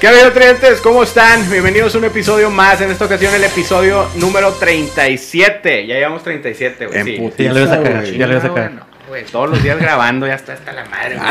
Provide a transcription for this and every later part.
¿Qué ha habido, clientes? ¿Cómo están? Bienvenidos a un episodio más. En esta ocasión, el episodio número 37. Ya llevamos 37, güey. En Sí. putiza, Sí, ya le ibas a güey. ya le ibas a Ah, cagar. bueno, güey, todos los días grabando, ya está hasta la madre, güey.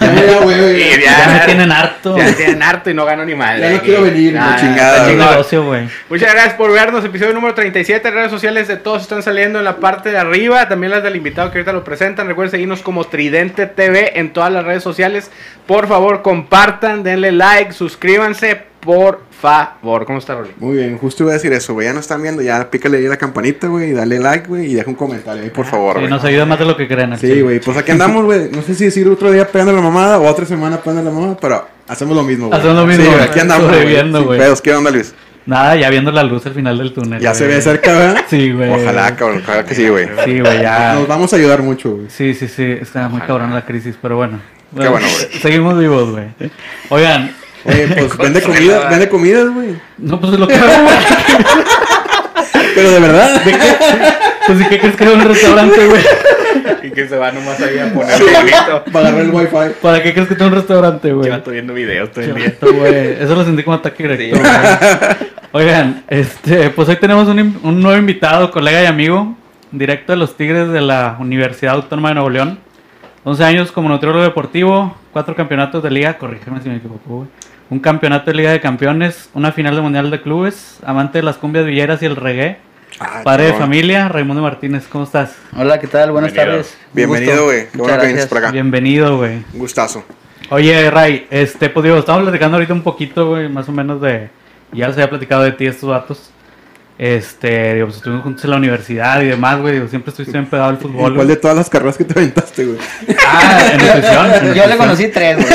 Ya, ya, güey, Y ya. Ya me tienen harto. Ya tienen harto y no gano ni madre. Ya no quiero venir, Ah, la chingada, negocio, güey. Muchas gracias por vernos. Episodio número 37. Redes sociales de todos están saliendo en la parte de arriba. También las del invitado que ahorita lo presentan. Recuerden seguirnos como Tridente TV en todas las redes sociales. Por favor, compartan, denle like, suscríbanse, por favor. ¿Cómo está, Rolly? Muy bien, justo iba a decir eso, güey. Ya nos están viendo, ya pícale ahí la campanita, güey, y dale like, güey, y deja un comentario ahí, por favor, Sí, nos ayuda más de lo que creen. Sí, güey, pues aquí andamos, güey. No sé si decir otro día pegando la mamada o otra semana pegando la mamada, pero hacemos lo mismo, güey. Hacemos lo mismo, Sí, aquí andamos, güey. Pedos, ¿qué onda, Luis? Nada, ya viendo la luz al final del túnel. Ya se ve cerca, ¿verdad? Sí, güey. Ojalá, cabrón, claro que sí, güey. Sí, güey, ya. Nos vamos a ayudar mucho, güey. Sí, sí, sí. Está muy Ojalá. cabrón la crisis, pero bueno. Qué bueno, güey. Seguimos vivos, güey. Oigan, Oye, pues vende comida, vende comidas, güey. no, pues es lo que hago, güey. Pero de verdad. ¿De qué? Pues, ¿y qué crees que en un restaurante, güey? Y que se va nomás ahí a poner un grito. Para agarrar el wifi. ¿Para qué crees que tengo un restaurante, güey? Yo estoy viendo videos todo el día. Eso lo sentí como ataque directo. Sí. güey. Oigan, este, pues hoy tenemos un, un nuevo invitado, colega y amigo, directo de los Tigres de la Universidad Autónoma de Nuevo León. 11 años como nutriólogo deportivo, cuatro campeonatos de liga, corrígeme si me equivoco, güey. Un campeonato de Liga de Campeones, una final de Mundial de Clubes, amante de las cumbias villeras y el reggae, Ah, padre de familia, Raimundo Martínez, ¿cómo estás? Hola, ¿qué tal? Buenas Bienvenido. tardes. Bienvenido, güey. Qué bueno que vienes gracias. por acá. Bienvenido, güey. Un gustazo. Oye, Ray, este, pues digo, estamos platicando ahorita un poquito, güey, más o menos de. Ya les había platicado de ti estos datos. Este, digo, pues estuvimos juntos en la universidad y demás, güey. Digo, siempre estuviste bien pegado al fútbol. ¿Cuál de todas las carreras que te aventaste, güey? Ah, en nutrición. en Yo le conocí tres, güey. Sí.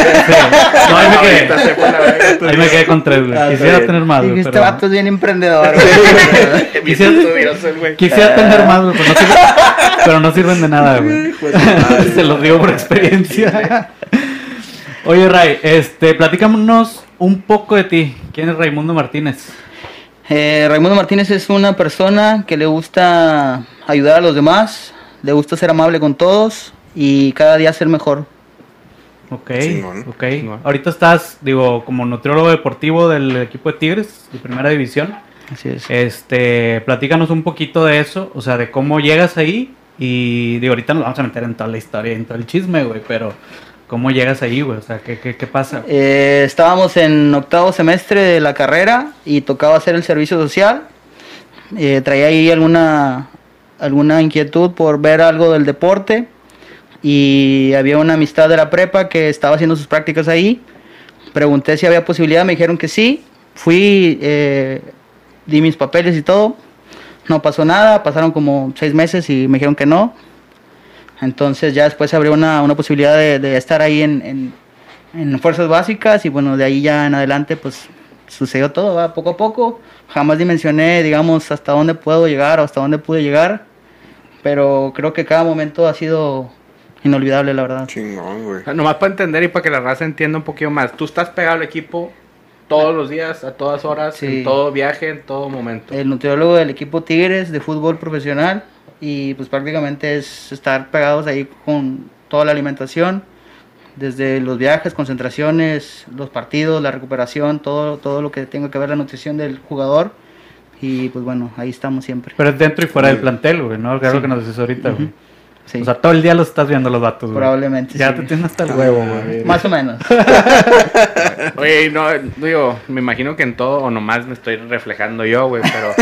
No, ahí me quedé. Ahí me quedé con tres, güey. Ah, Quisiera tener más, Y güey. este Pero... vato es bien emprendedor, güey. Quisiera-. Quisiera tener más, güey, pero no, sirven... pero no sirven de nada, güey. Se los digo por experiencia. Oye, Ray, este, platícanos un poco de ti. ¿Quién es Raimundo Martínez? Eh, Raimundo Martínez es una persona que le gusta ayudar a los demás, le gusta ser amable con todos y cada día ser mejor. Ok. Chingón. Ahorita estás, digo, como nutriólogo deportivo del equipo de Tigres, de primera división. Así es. Este, platícanos un poquito de eso, o sea, de cómo llegas ahí. Y digo, ahorita nos vamos a meter en toda la historia, en todo el chisme, güey, pero ¿cómo llegas ahí, güey? O sea, ¿qué, qué, qué pasa? Eh, estábamos en octavo semestre de la carrera y tocaba hacer el servicio social. Eh, traía ahí alguna, alguna inquietud por ver algo del deporte y había una amistad de la prepa que estaba haciendo sus prácticas ahí. Pregunté si había posibilidad, me dijeron que sí. Fui, eh, di mis papeles y todo. No pasó nada, pasaron como seis meses y me dijeron que no. Entonces ya después se abrió una, una posibilidad de, de estar ahí en, en- en fuerzas básicas y bueno, de ahí ya en adelante pues sucedió todo, ¿va? poco a poco. Jamás dimensioné, digamos, hasta dónde puedo llegar o hasta dónde pude llegar, pero creo que cada momento ha sido inolvidable, la verdad. Chingón, güey. Ah, Nomás para entender y para que la raza entienda un poquito más. Tú estás pegado al equipo todos los días, a todas horas, Sí. en todo viaje, en todo momento. El nutriólogo del equipo Tigres de fútbol profesional y pues prácticamente es estar pegados ahí con toda la alimentación, desde los viajes, concentraciones, los partidos, la recuperación, todo, todo lo que tenga que ver la nutrición del jugador y pues bueno, ahí estamos siempre. Pero es dentro y fuera del plantel, güey, ¿no? Es lo que nos dices ahorita, güey. Sí, O sea, todo el día los estás viendo los datos, güey. probablemente. Ya sí. te tienes hasta el huevo, güey. Más o menos. Oye, no, digo, me imagino que en todo, o nomás me estoy reflejando yo, güey, pero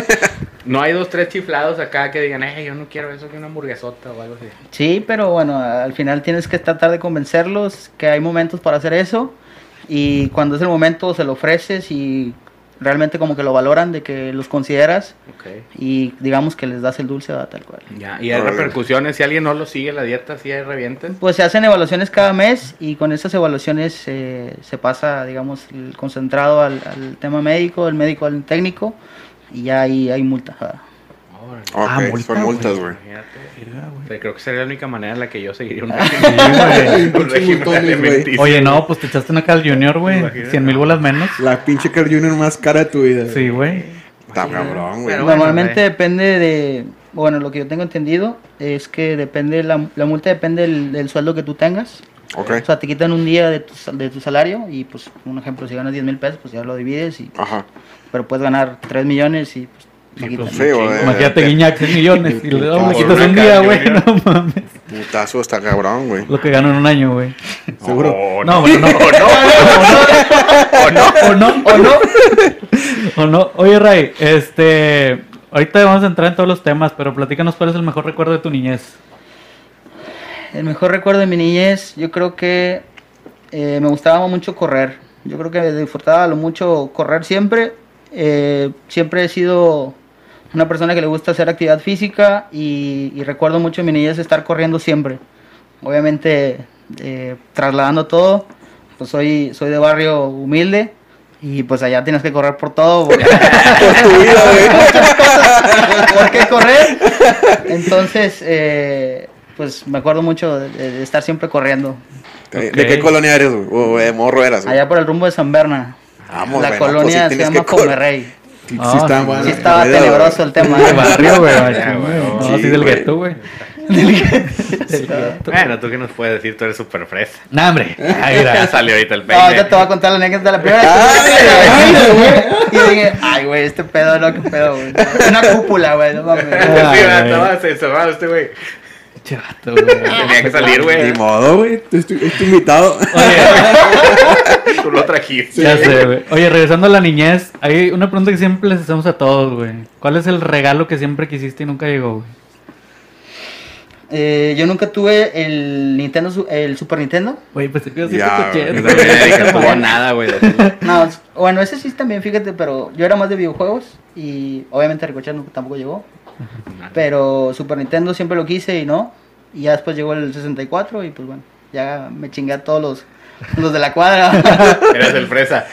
no hay dos, tres chiflados acá que digan, eh, yo no quiero eso, que una hamburguesota o algo así. Sí, pero bueno, al final tienes que tratar de convencerlos que hay momentos para hacer eso y cuando es el momento se lo ofreces y realmente como que lo valoran de que los consideras y digamos que les das el dulce ¿verdad? tal cual. Ya, y hay repercusiones, si alguien no lo sigue la dieta, si hay revienten. Pues se hacen evaluaciones cada mes y con esas evaluaciones eh, se pasa, digamos, el concentrado al, al tema médico, el médico al técnico y ya ahí hay multa. ¿verdad? Órale. Ok, Ah, multa, son multas, güey. creo que sería la única manera en la que yo seguiría un régimen, un. Oye, no, pues te echaste una Cal Junior, güey. Imagínate. 100 mil bolas menos. La pinche Carl Jr. más cara de tu vida. Sí, güey. Está cabrón, güey. Normalmente güey. depende de, bueno, lo que yo tengo entendido es que depende, la, la multa depende del, del sueldo que tú tengas. Ok. O sea, te quitan un día de tu, sal- de tu salario y pues, un ejemplo, si ganas 10 mil pesos, pues ya lo divides, y, Ajá. Pero puedes ganar 3 millones y pues... quitan. pues, Sí, güey. Imagínate Guiñac 6 millones y le damos, Por quitas un día, güey. ¿no? No mames. Putazo está cabrón, güey. Lo que gano en un año, güey. Seguro. Oh, No, bueno, no. O no. O no, o no. O no. Oye, Ray, este. Ahorita vamos a entrar en todos los temas, pero platícanos cuál es el mejor recuerdo de tu niñez. El mejor recuerdo de mi niñez, yo creo que eh, me gustaba mucho correr. Yo creo que disfrutaba lo mucho correr siempre. Eh, siempre he sido una persona que le gusta hacer actividad física y, y recuerdo mucho en mi niñez estar corriendo siempre. Obviamente, eh, trasladando todo, pues soy, soy de barrio humilde y pues allá tienes que correr por todo. porque- Por tu vida. ¿Por qué correr? Entonces, eh, pues me acuerdo mucho de, de estar siempre corriendo. ¿De, qué colonia eres? O de morro eras. Allá por el rumbo de San Berna. Vamos, la güey, no, colonia pues sí se llama Pomerrey. Sí, Ah, sí está bueno. Sí estaba vida, tenebroso güey. el tema. De barrio, güey. No, Sí, del güey. gueto, güey. Bueno, tú qué nos puedes decir, tú eres súper fresa. Nah, hombre. Ahí Ya era. salió ahorita el No, peine. ahorita te voy a contar la anécdota de la primera vez. Ay, güey. Y dije, ay, güey, este pedo, no, qué pedo, güey. Una cúpula, güey, no mames. Sí, Ay, ¿verdad? güey. Este güey. Chato, güey. Tenía que salir, Ni güey. modo, güey. Estoy, estoy invitado. Oye, Tú lo trajiste. ya sé, güey. Oye, regresando a la niñez, hay una pregunta que siempre les hacemos a todos, güey. ¿Cuál es el regalo que siempre quisiste y nunca llegó, güey? Eh, yo nunca tuve el Nintendo, su- el Super Nintendo. Güey, pues que. Yo también nunca tuvo nada, güey. No, es- bueno, ese sí también, fíjate, pero yo era más de videojuegos y obviamente Ricochet no- tampoco llegó. Pero Super Nintendo siempre lo quise y no. Y ya después llegó el 64 y pues bueno, ya me chingué a todos los, los de la cuadra. Eres el fresa.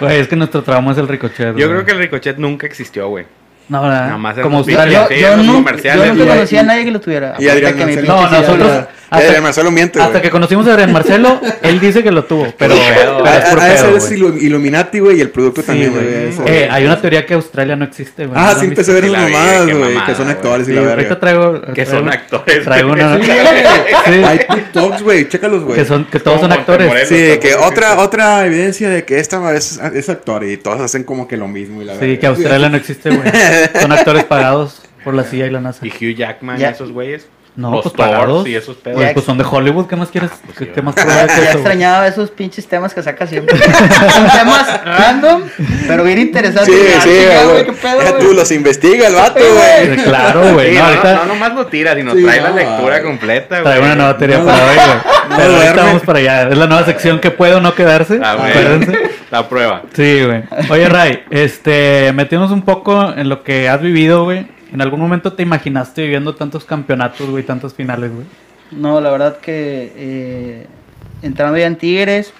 Güey, es que nuestro trauma es el ricochet. Yo güey. creo que el ricochet nunca existió, güey. No, ¿verdad? Nada más Como Australia. yo, yo comerciales, yo nunca conocía a nadie que lo tuviera. Y Adrián que Marcelo. No, nosotros- Y Adrián Marcelo miente, Hasta güey. que conocimos a Adrián Marcelo, él dice que lo tuvo, pero, pero A, es por a- pedo, es Illuminati, güey, y el producto Sí, también, güey. Eh, hay una teoría que Australia no existe, güey. Ah, ¿No sí empecé a ver Sí, esas la vi, mamadas, güey, que son actores y la ahorita verga. traigo... Que son actores. Traigo una... Hay TikToks, güey, chécalos, güey. que, son, que todos son actores. Sí, que otra, evidencia de que esta es, es actor y todos hacen como que lo mismo y la Sí, que Australia no existe, güey. Son actores pagados por la CIA y la NASA. Y Hugh Jackman y esos güeyes. No, los pues pagados. y esos pedos. Güey, pues son de Hollywood, ¿qué más quieres? ¿Qué, sí, qué más prueba que Ya eso, extrañaba esos pinches temas que saca siempre. Son temas random, pero bien interesantes. Sí, Ah, sí, güey. ¿Qué pedo, Ya güey? tú los investiga el vato, güey. Claro, güey. Sí, no, no, ahorita no nomás lo tira, sino Sí, trae la no, lectura ay. completa, güey. traigo una nueva teoría para hoy, güey. No Pero ahorita duerme. vamos para allá. Es la nueva sección que puede o no quedarse. Ah. Acuérdense. La prueba. Sí, güey. Oye, Ray, este, metiéndonos un poco en lo que has vivido, güey. ¿En algún momento te imaginaste viviendo tantos campeonatos, güey, tantas finales, güey? No, la verdad que eh, entrando ya en Tigres,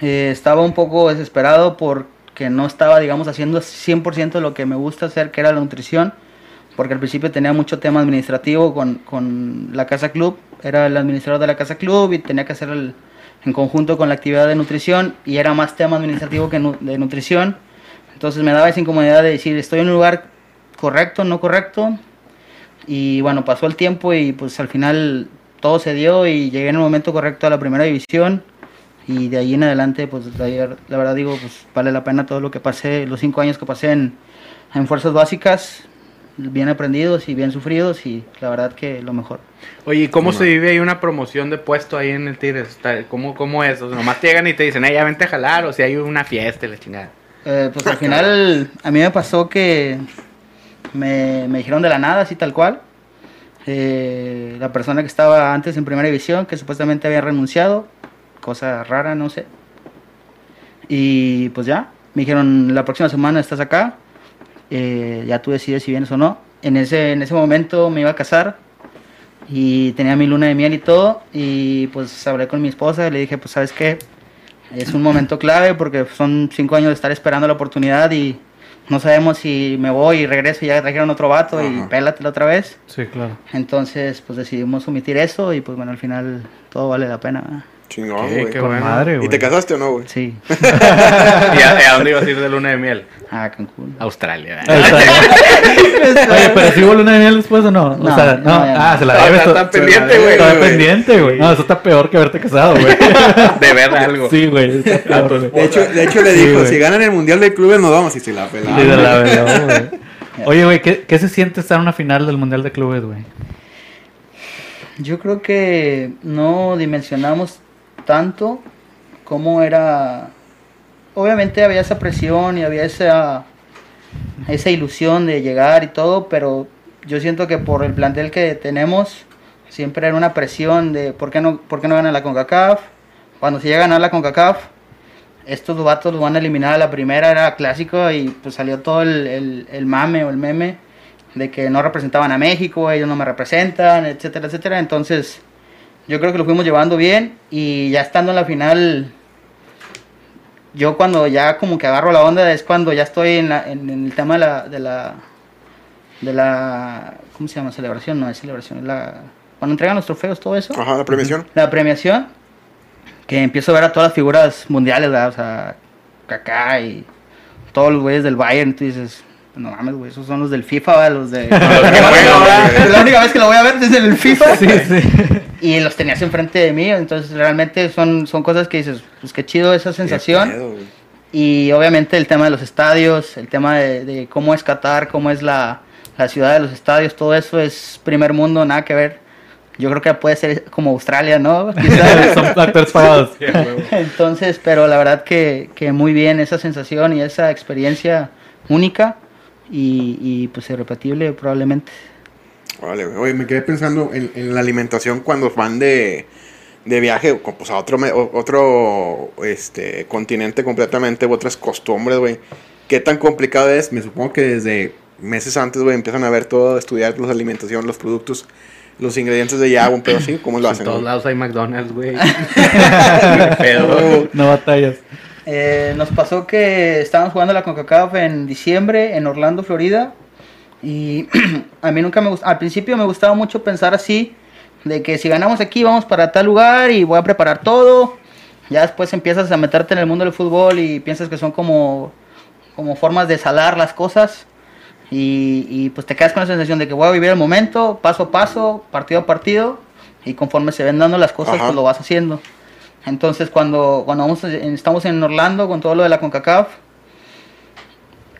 eh, estaba un poco desesperado porque no estaba, digamos, haciendo 100% lo que me gusta hacer, que era la nutrición, porque al principio tenía mucho tema administrativo con, con la Casa Club, era el administrador de la Casa Club y tenía que hacer el, en conjunto con la actividad de nutrición y era más tema administrativo que nu- de nutrición. Entonces me daba esa incomodidad de decir, estoy en un lugar correcto, no correcto, y bueno, pasó el tiempo y pues al final todo se dio y llegué en el momento correcto a la primera división. Y de ahí en adelante, pues la, verdad digo, pues vale la pena todo lo que pasé, los cinco años que pasé en, en fuerzas básicas, bien aprendidos y bien sufridos y la verdad que lo mejor. Oye, ¿y cómo se vive ahí una promoción de puesto ahí en el Tigres? ¿Cómo, cómo es? O sea, nomás te llegan y te dicen, eh, ya vente a jalar, o si hay una fiesta y la chingada. Eh, pues al final a mí me pasó que me, me dijeron de la nada, así tal cual. Eh, la persona que estaba antes en primera división, que supuestamente había renunciado, cosa rara, no sé. Y pues ya, me dijeron, la próxima semana estás acá, eh, ya tú decides si vienes o no. En ese, en ese momento me iba a casar y tenía mi luna de miel y todo. Y pues hablé con mi esposa y le dije, pues sabes qué, es un momento clave porque son cinco años de estar esperando la oportunidad y no sabemos si me voy y regreso y ya trajeron otro vato y Ajá. pélatela otra vez. Sí, claro. Entonces, pues decidimos omitir eso y pues bueno, al final todo vale la pena. Chingón, güey. qué bueno. madre, ¿Y güey. te casaste o no, güey? Sí. ¿Y a, y a dónde ibas a ir de luna de miel? Ah, Cancún. Australia. Está. Oye, pero si hubo luna de miel después o no? o No, sea, no, no. ya no. ah, se la No, debes. está- está pendiente, güey. Está pendiente, güey. No, eso está peor que haberte casado, güey. De ver algo. Sí, güey. De hecho, de hecho le dijo, si ganan el Mundial de Clubes nos vamos y se la pelamos. Sí, de la verdad, güey. Oye, güey, ¿qué, ¿qué se siente estar en una final del Mundial de Clubes, güey? Yo creo que no dimensionamos tanto cómo era. Obviamente había esa presión y había esa, esa ilusión de llegar y todo, pero yo siento que por el plantel que tenemos, siempre era una presión de por qué no, por qué no ganan la CONCACAF. Cuando se llega a ganar la CONCACAF, estos vatos los van a eliminar a la primera, era clásico y pues salió todo el, el- el mame o el meme de que no representaban a México, ellos no me representan, etcétera, etcétera. Entonces, yo creo que lo fuimos llevando bien y ya estando en la final, yo cuando ya como que agarro la onda es cuando ya estoy en, la- en- en el tema de la, de la, de la, ¿cómo se llama? Celebración, no es celebración, es la, cuando entregan los trofeos, todo eso Ajá, la premiación. la premiación, que empiezo a ver a todas las figuras mundiales, ¿verdad? O sea, Kaká y todos los güeyes del Bayern, tú dices, no mames, güey, esos son los del FIFA, ¿verdad? Los de... juegan, la única vez que lo voy a ver es en el FIFA. Sí, sí. Y los tenías enfrente de mí, entonces realmente son, son cosas que dices, pues qué chido esa sensación. Pedo. Y obviamente el tema de los estadios, el tema de, de cómo es Qatar, cómo es la, la ciudad de los estadios, todo eso es primer mundo, nada que ver. Yo creo que puede ser como Australia, ¿no? Quizás. Entonces, pero la verdad que, que muy bien esa sensación y esa experiencia única y, y pues irrepetible probablemente. Vale, güey. Oye, me quedé pensando en, en la alimentación cuando van de, de viaje pues, a otro, otro este, continente completamente, u otras costumbres, güey. ¿Qué tan complicado es? Me supongo que desde meses antes, güey, empiezan a ver todo, estudiar la alimentación, los productos, los ingredientes de ya, un pedo así, ¿cómo lo En hacen? todos güey? lados hay McDonald's, güey. No batallas. Eh, nos pasó que estábamos jugando la CONCACAF en diciembre en Orlando, Florida. Y a mí nunca me gustó. Al principio me gustaba mucho pensar así: de que si ganamos aquí, vamos para tal lugar y voy a preparar todo. Ya después empiezas a meterte en el mundo del fútbol y piensas que son como, como formas de salar las cosas. Y, y, pues te quedas con la sensación de que voy a vivir el momento, paso a paso, partido a partido. Y conforme se ven dando las cosas, Ajá. pues lo vas haciendo. Entonces, cuando, cuando vamos, estamos en Orlando con todo lo de la CONCACAF,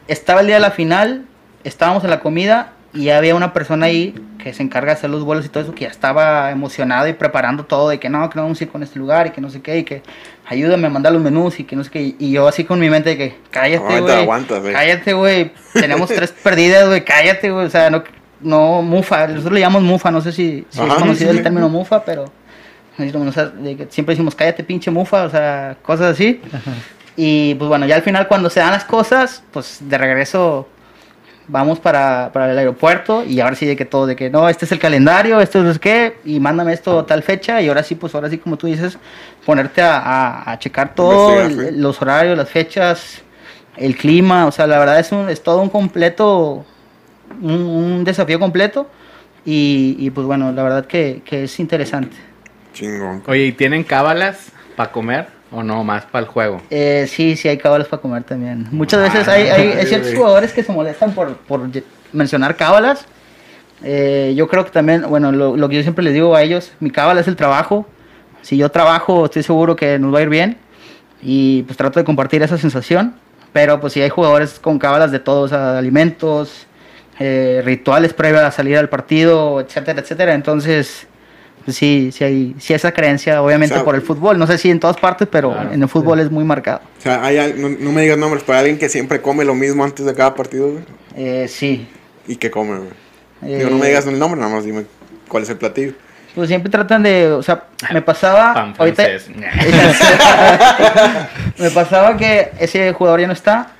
estaba el día de la final, estábamos en la comida y había una persona ahí que se encarga de hacer los vuelos y todo eso, que ya estaba emocionado y preparando todo, de que no, que no vamos a ir con este lugar y que no sé qué, y que ayúdame a mandar los menús y que no sé qué. Y yo así con mi mente de que cállate, güey. Cállate, güey. Tenemos tres perdidas, güey. Cállate, güey. O sea, no, no, mufa. Nosotros le llamamos mufa. No sé si, si Ajá, es conocido sí, sí. el término mufa, pero o sea, de que siempre decimos cállate, pinche mufa. O sea, cosas así. Y pues bueno, ya al final cuando se dan las cosas, pues de regreso vamos para, para el aeropuerto y ahora sí de que todo, de que no, este es el calendario, esto es qué, y mándame esto tal fecha y ahora sí, pues ahora sí como tú dices, ponerte a, a- a checar todo, el- los horarios, las fechas, el clima, o sea, la verdad es, un, es todo un completo, un, un desafío completo y, y, pues bueno, la verdad que, que es interesante. Chingón. Oye, ¿y tienen cábalas para comer o no más para el juego? Eh, sí, sí, hay cábalas para comer también. Muchas Ah, veces hay, hay- hay sí, ciertos jugadores que se molestan por, por mencionar cábalas. Eh, yo creo que también, bueno, lo, lo que yo siempre les digo a ellos, mi cábala es el trabajo. Si yo trabajo, estoy seguro que nos va a ir bien. Y pues trato de compartir esa sensación. Pero pues si hay jugadores con cábalas de todos, alimentos, eh, rituales previos a salir al partido, etcétera, etcétera. Entonces, sí, sí hay sí esa creencia, obviamente O sea, por el fútbol. No sé si en todas partes, pero Claro, en el fútbol es muy marcado. O sea, hay, no, no me digas nombres, pero hay alguien que siempre come lo mismo antes de cada partido, güey. Eh, sí. ¿Y qué come, güey? Eh, Digo, no me digas el nombre, nada más dime cuál es el platillo. Pues siempre tratan de, o sea, me pasaba Pan ahorita me pasaba que ese jugador ya no está,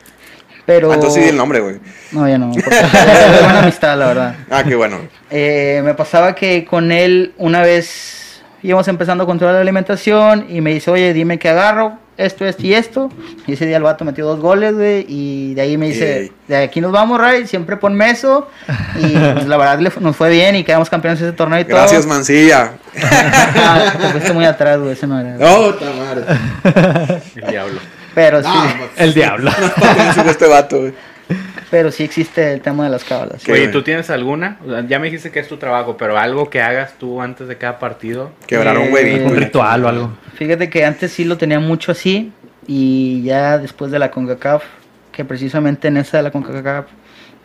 pero Ah, entonces sí di el nombre, güey. No, ya no, porque es buena amistad, la verdad. Ah, qué bueno. Eh, me pasaba que con él una vez íbamos empezando a controlar la alimentación y me dice, oye, dime qué agarro. esto, esto y esto. Y ese día el vato metió dos goles, güey. Y de ahí me dice, Ey. de aquí nos vamos, Ray, siempre ponme eso. Y pues, la verdad le fu- nos fue bien y quedamos campeones de ese torneo y todo. Gracias, Mancilla. Ah, te fuiste muy atrás, güey, ese no era. No, madre. El diablo. Pero sí, No, El diablo. no, este vato, güey. pero sí existe el tema de las cábalas. ¿Qué, Oye, güey? ¿tú tienes alguna? O sea, ya me dijiste que es tu trabajo, pero algo que hagas tú antes de cada partido. Quebrar un huevito. Un ritual o algo. Fíjate que antes sí lo tenía mucho así y ya después de la CONCACAF, que precisamente en esa de la CONCACAF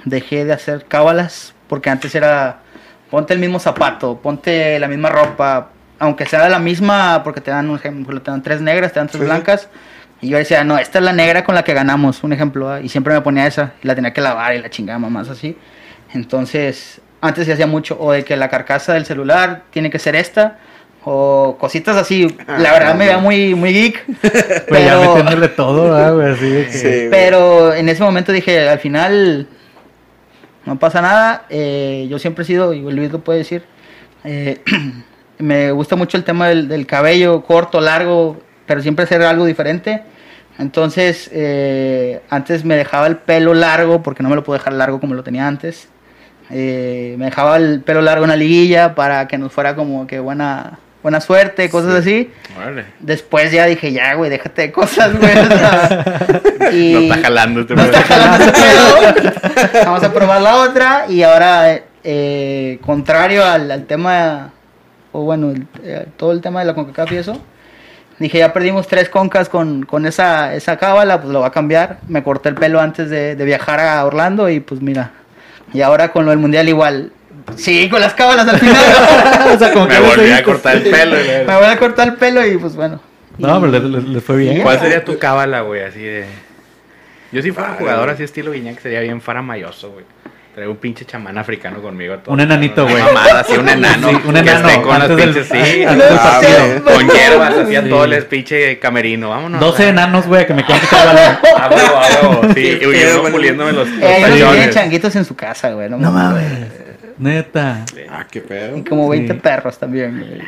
dejé de hacer cábalas porque antes era ponte el mismo zapato, ponte la misma ropa, aunque sea de la misma, porque te dan un ejemplo, te dan tres negras, te dan tres Sí. blancas. Y yo decía, no, esta es la negra con la que ganamos, un ejemplo, ¿ah? y siempre me ponía esa, y la tenía que lavar y la chingada mamás así. Entonces, antes se hacía mucho, o de que la carcasa del celular tiene que ser esta, o cositas así. La Ah, verdad me no. veía muy, muy geek. Güey, ya pero, metiéndole todo, ¿verdad, güey? Así de que... Sí, pero en ese momento dije, al final no pasa nada. eh, yo siempre he sido, y Luis lo puede decir, eh, me gusta mucho el tema del, del cabello corto, largo, pero siempre hacer algo diferente. Entonces, eh, antes me dejaba el pelo largo, porque no me lo puedo dejar largo como lo tenía antes. Eh, me dejaba el pelo largo en la liguilla para que nos fuera como que buena, buena suerte, cosas así. Órale. Después ya dije, ya, güey, déjate de cosas, güey. o sea, y No está jalando este no está jalando. Vamos a probar la otra. Y ahora, eh, eh, contrario al, al tema, o bueno, el- eh, todo el tema de la CONCACAF y eso, dije, ya perdimos tres concas con, con esa, esa cábala, pues lo va a cambiar. Me corté el pelo antes de, de viajar a Orlando y pues mira. Y ahora con lo del mundial igual. Sí, con las cábalas al final. o sea, como que Me le volví a cortar el pelo. y Me voy a cortar el pelo y pues bueno. No, pero le, le- le fue bien. ¿Cuál sería tu cábala, güey? Así de. Yo si fuera Ah, jugador güey. así estilo Guiñac sería bien faramayoso, güey. Traer un pinche chamán africano conmigo. todo. Un enanito, Una güey. mamada, así un enano. Sí, un que enano, esté con las del- pinches, sí. ah, güey, Con hierbas, así a todo el pinche camerino. Vámonos. 12 ah. enanos, güey, que me cuenten cada balón. A huevo, a huevo, Sí, y yo güey. puliéndome los, los Eh, ellos tienen tachones. changuitos en su casa, güey. No, No mames. Neta. Ah, qué pedo. Y como 20 Sí. perros también, güey.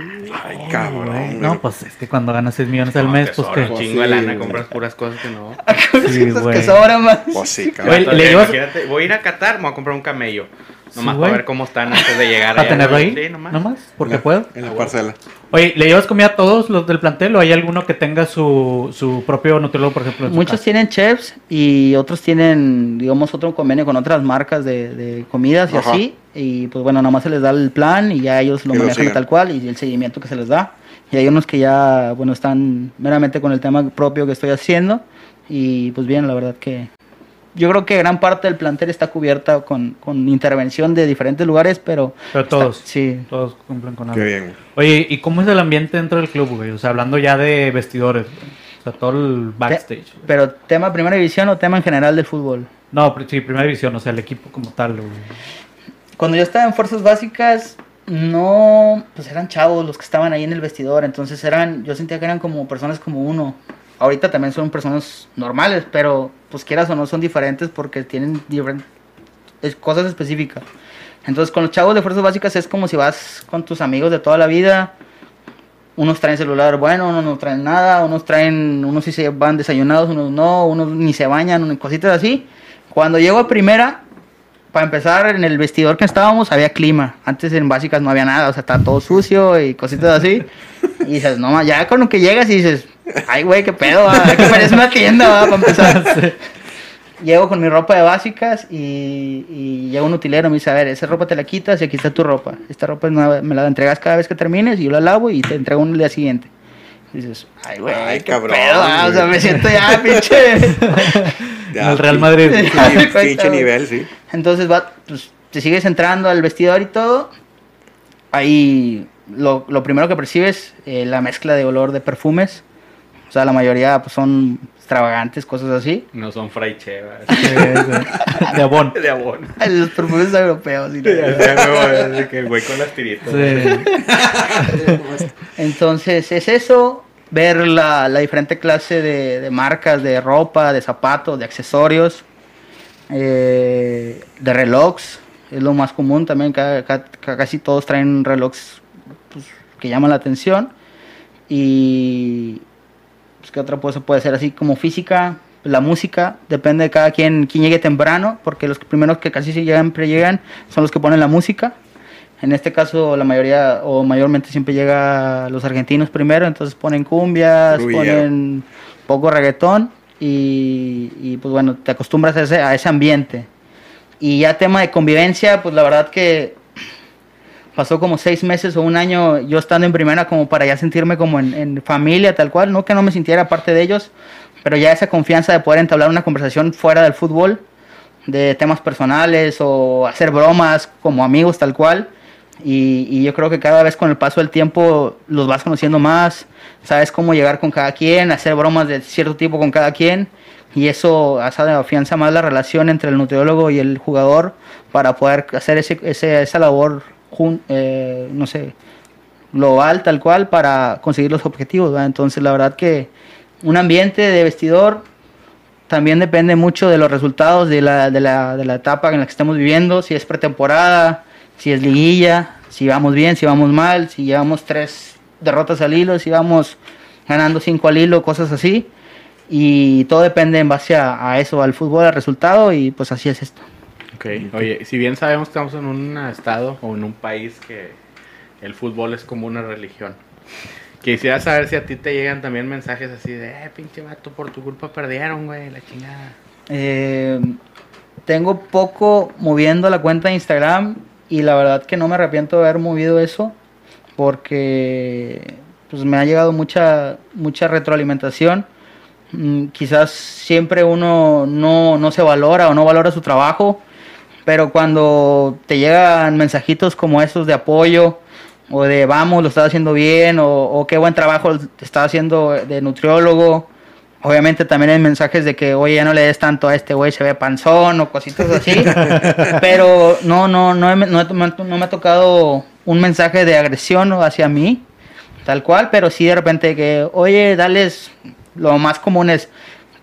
Ay, cabrón. No, güey. pues es que cuando ganas 6 millones al No, mes, tesoro, pues que. chingo de Sí, lana, güey. compras puras cosas que no. Sí, Cosas güey. que sobran más. Pues sí, cabrón. le ibas- Imagínate, voy a ir a Qatar, me voy a comprar un camello. Nomás Sí, para ver cómo están antes de llegar. ¿Para tenerlo ahí? Sí, nomás. nomás. Porque la- puedo. En la parcela. Oye, ¿le llevas comida a todos los del plantel o hay alguno que tenga su, su propio nutriólogo, por ejemplo? Muchos casa? tienen chefs y otros tienen, digamos, otro convenio con otras marcas de, de comidas y Ajá. así. Y pues bueno, nada más se les da el plan y ya ellos lo Y lo manejan siguen. tal cual y el seguimiento que se les da. Y hay unos que ya, bueno, están meramente con el tema propio que estoy haciendo. Y pues bien, la verdad que yo creo que gran parte del plantel está cubierta con, con intervención de diferentes lugares, pero... Pero está- todos. sí. Todos cumplen con Qué algo. bien, güey. Oye, ¿y cómo es el ambiente dentro del club, güey? O sea, hablando ya de vestidores, güey. O sea, todo el backstage. Pero tema primera división o tema en general del fútbol. No, sí, primera división, o sea, el equipo como tal, güey. Cuando yo estaba en fuerzas básicas, no, pues eran chavos los que estaban ahí en el vestidor, entonces eran, yo sentía que eran como personas como uno. Ahorita también son personas normales, pero pues quieras o no son diferentes porque tienen diferentes cosas específicas. Entonces con los chavos de fuerzas básicas es como si vas con tus amigos de toda la vida. Unos traen celular bueno, unos no traen nada, unos traen, unos sí se van desayunados, unos no, unos ni se bañan, cositas así. Cuando llego a primera, para empezar, en el vestidor que estábamos había clima. Antes en básicas no había nada, o sea, estaba todo sucio y cositas así. Y dices, no, ya con lo que llegas y dices, ay, güey, qué pedo, va, que parece una tienda, va, para empezar. Llego con mi ropa de básicas y, y llega un utilero y me dice, a ver, esa ropa te la quitas y aquí está tu ropa. Esta ropa es nueva, me la entregas cada vez que termines y yo la lavo y te entrego un día siguiente. Y dices, ay, güey, Ay, qué cabrón, pedo, va, o sea, güey. me siento ya, pinche... En el Real Madrid. Pinche- güey. nivel, sí. Entonces va, pues, te sigues entrando al vestidor y todo. Ahí lo, lo primero que percibes, eh, la mezcla de olor de perfumes. O sea, la mayoría pues, son extravagantes, cosas así. No son fraichevas. De abón. De abón. Los perfumes europeos. y de que el güey con las tiritas. Sí. Entonces es eso, ver la, la diferente clase de, de marcas de ropa, de zapatos, de accesorios, eh, de relojes. Es lo más común también, ca- ca- ca- casi todos traen relojes pues, que llaman la atención. Y Pues, ¿Qué otra cosa puede ser así como física? La música, depende de cada quien, quien llegue temprano, porque los primeros que casi siempre llegan son los que ponen la música. En este caso, la mayoría o mayormente siempre llega los argentinos primero, entonces ponen cumbias, ponen poco reggaetón y, y, pues bueno, te acostumbras a ese, a ese ambiente. Y ya tema de convivencia, pues la verdad que pasó como seis meses o un año yo estando en primera como para ya sentirme como en, familia tal cual, no que no me sintiera parte de ellos, pero ya esa confianza de poder entablar una conversación fuera del fútbol, de temas personales o hacer bromas como amigos tal cual. Y, yo creo que cada vez con el paso del tiempo los vas conociendo más, sabes cómo llegar con cada quien, hacer bromas de cierto tipo con cada quien. Y eso afianza más la relación entre el nutriólogo y el jugador para poder hacer ese, ese- esa labor, eh, no sé, global tal cual para conseguir los objetivos. Entonces la verdad que un ambiente de vestidor también depende mucho de los resultados de la, de la, de la etapa en la que estamos viviendo, si es pretemporada, si es liguilla, si vamos bien, si vamos mal, si llevamos tres derrotas al hilo, si vamos ganando cinco al hilo, cosas así. Y todo depende en base a, a eso, al fútbol, al resultado, y pues así es esto. Ok, oye, si bien sabemos que estamos en un estado o en un país que el fútbol es como una religión, quisiera saber si a ti te llegan también mensajes así de, eh, pinche vato, por tu culpa perdieron, güey, la chingada. Eh, tengo poco moviendo la cuenta de Instagram y la verdad que no me arrepiento de haber movido eso porque pues me ha llegado mucha mucha retroalimentación. Mm, quizás siempre uno no, no se valora o no valora su trabajo, pero cuando te llegan mensajitos como esos de apoyo o de vamos, lo estás haciendo bien o, o qué buen trabajo te estás haciendo de nutriólogo, Obviamente también hay mensajes de que, oye, ya no le des tanto a este güey, se ve panzón o cositas así. pero no, no, no, no, no me ha tocado un mensaje de agresión hacia mí, tal cual, pero sí de repente que, oye, dales, lo más común es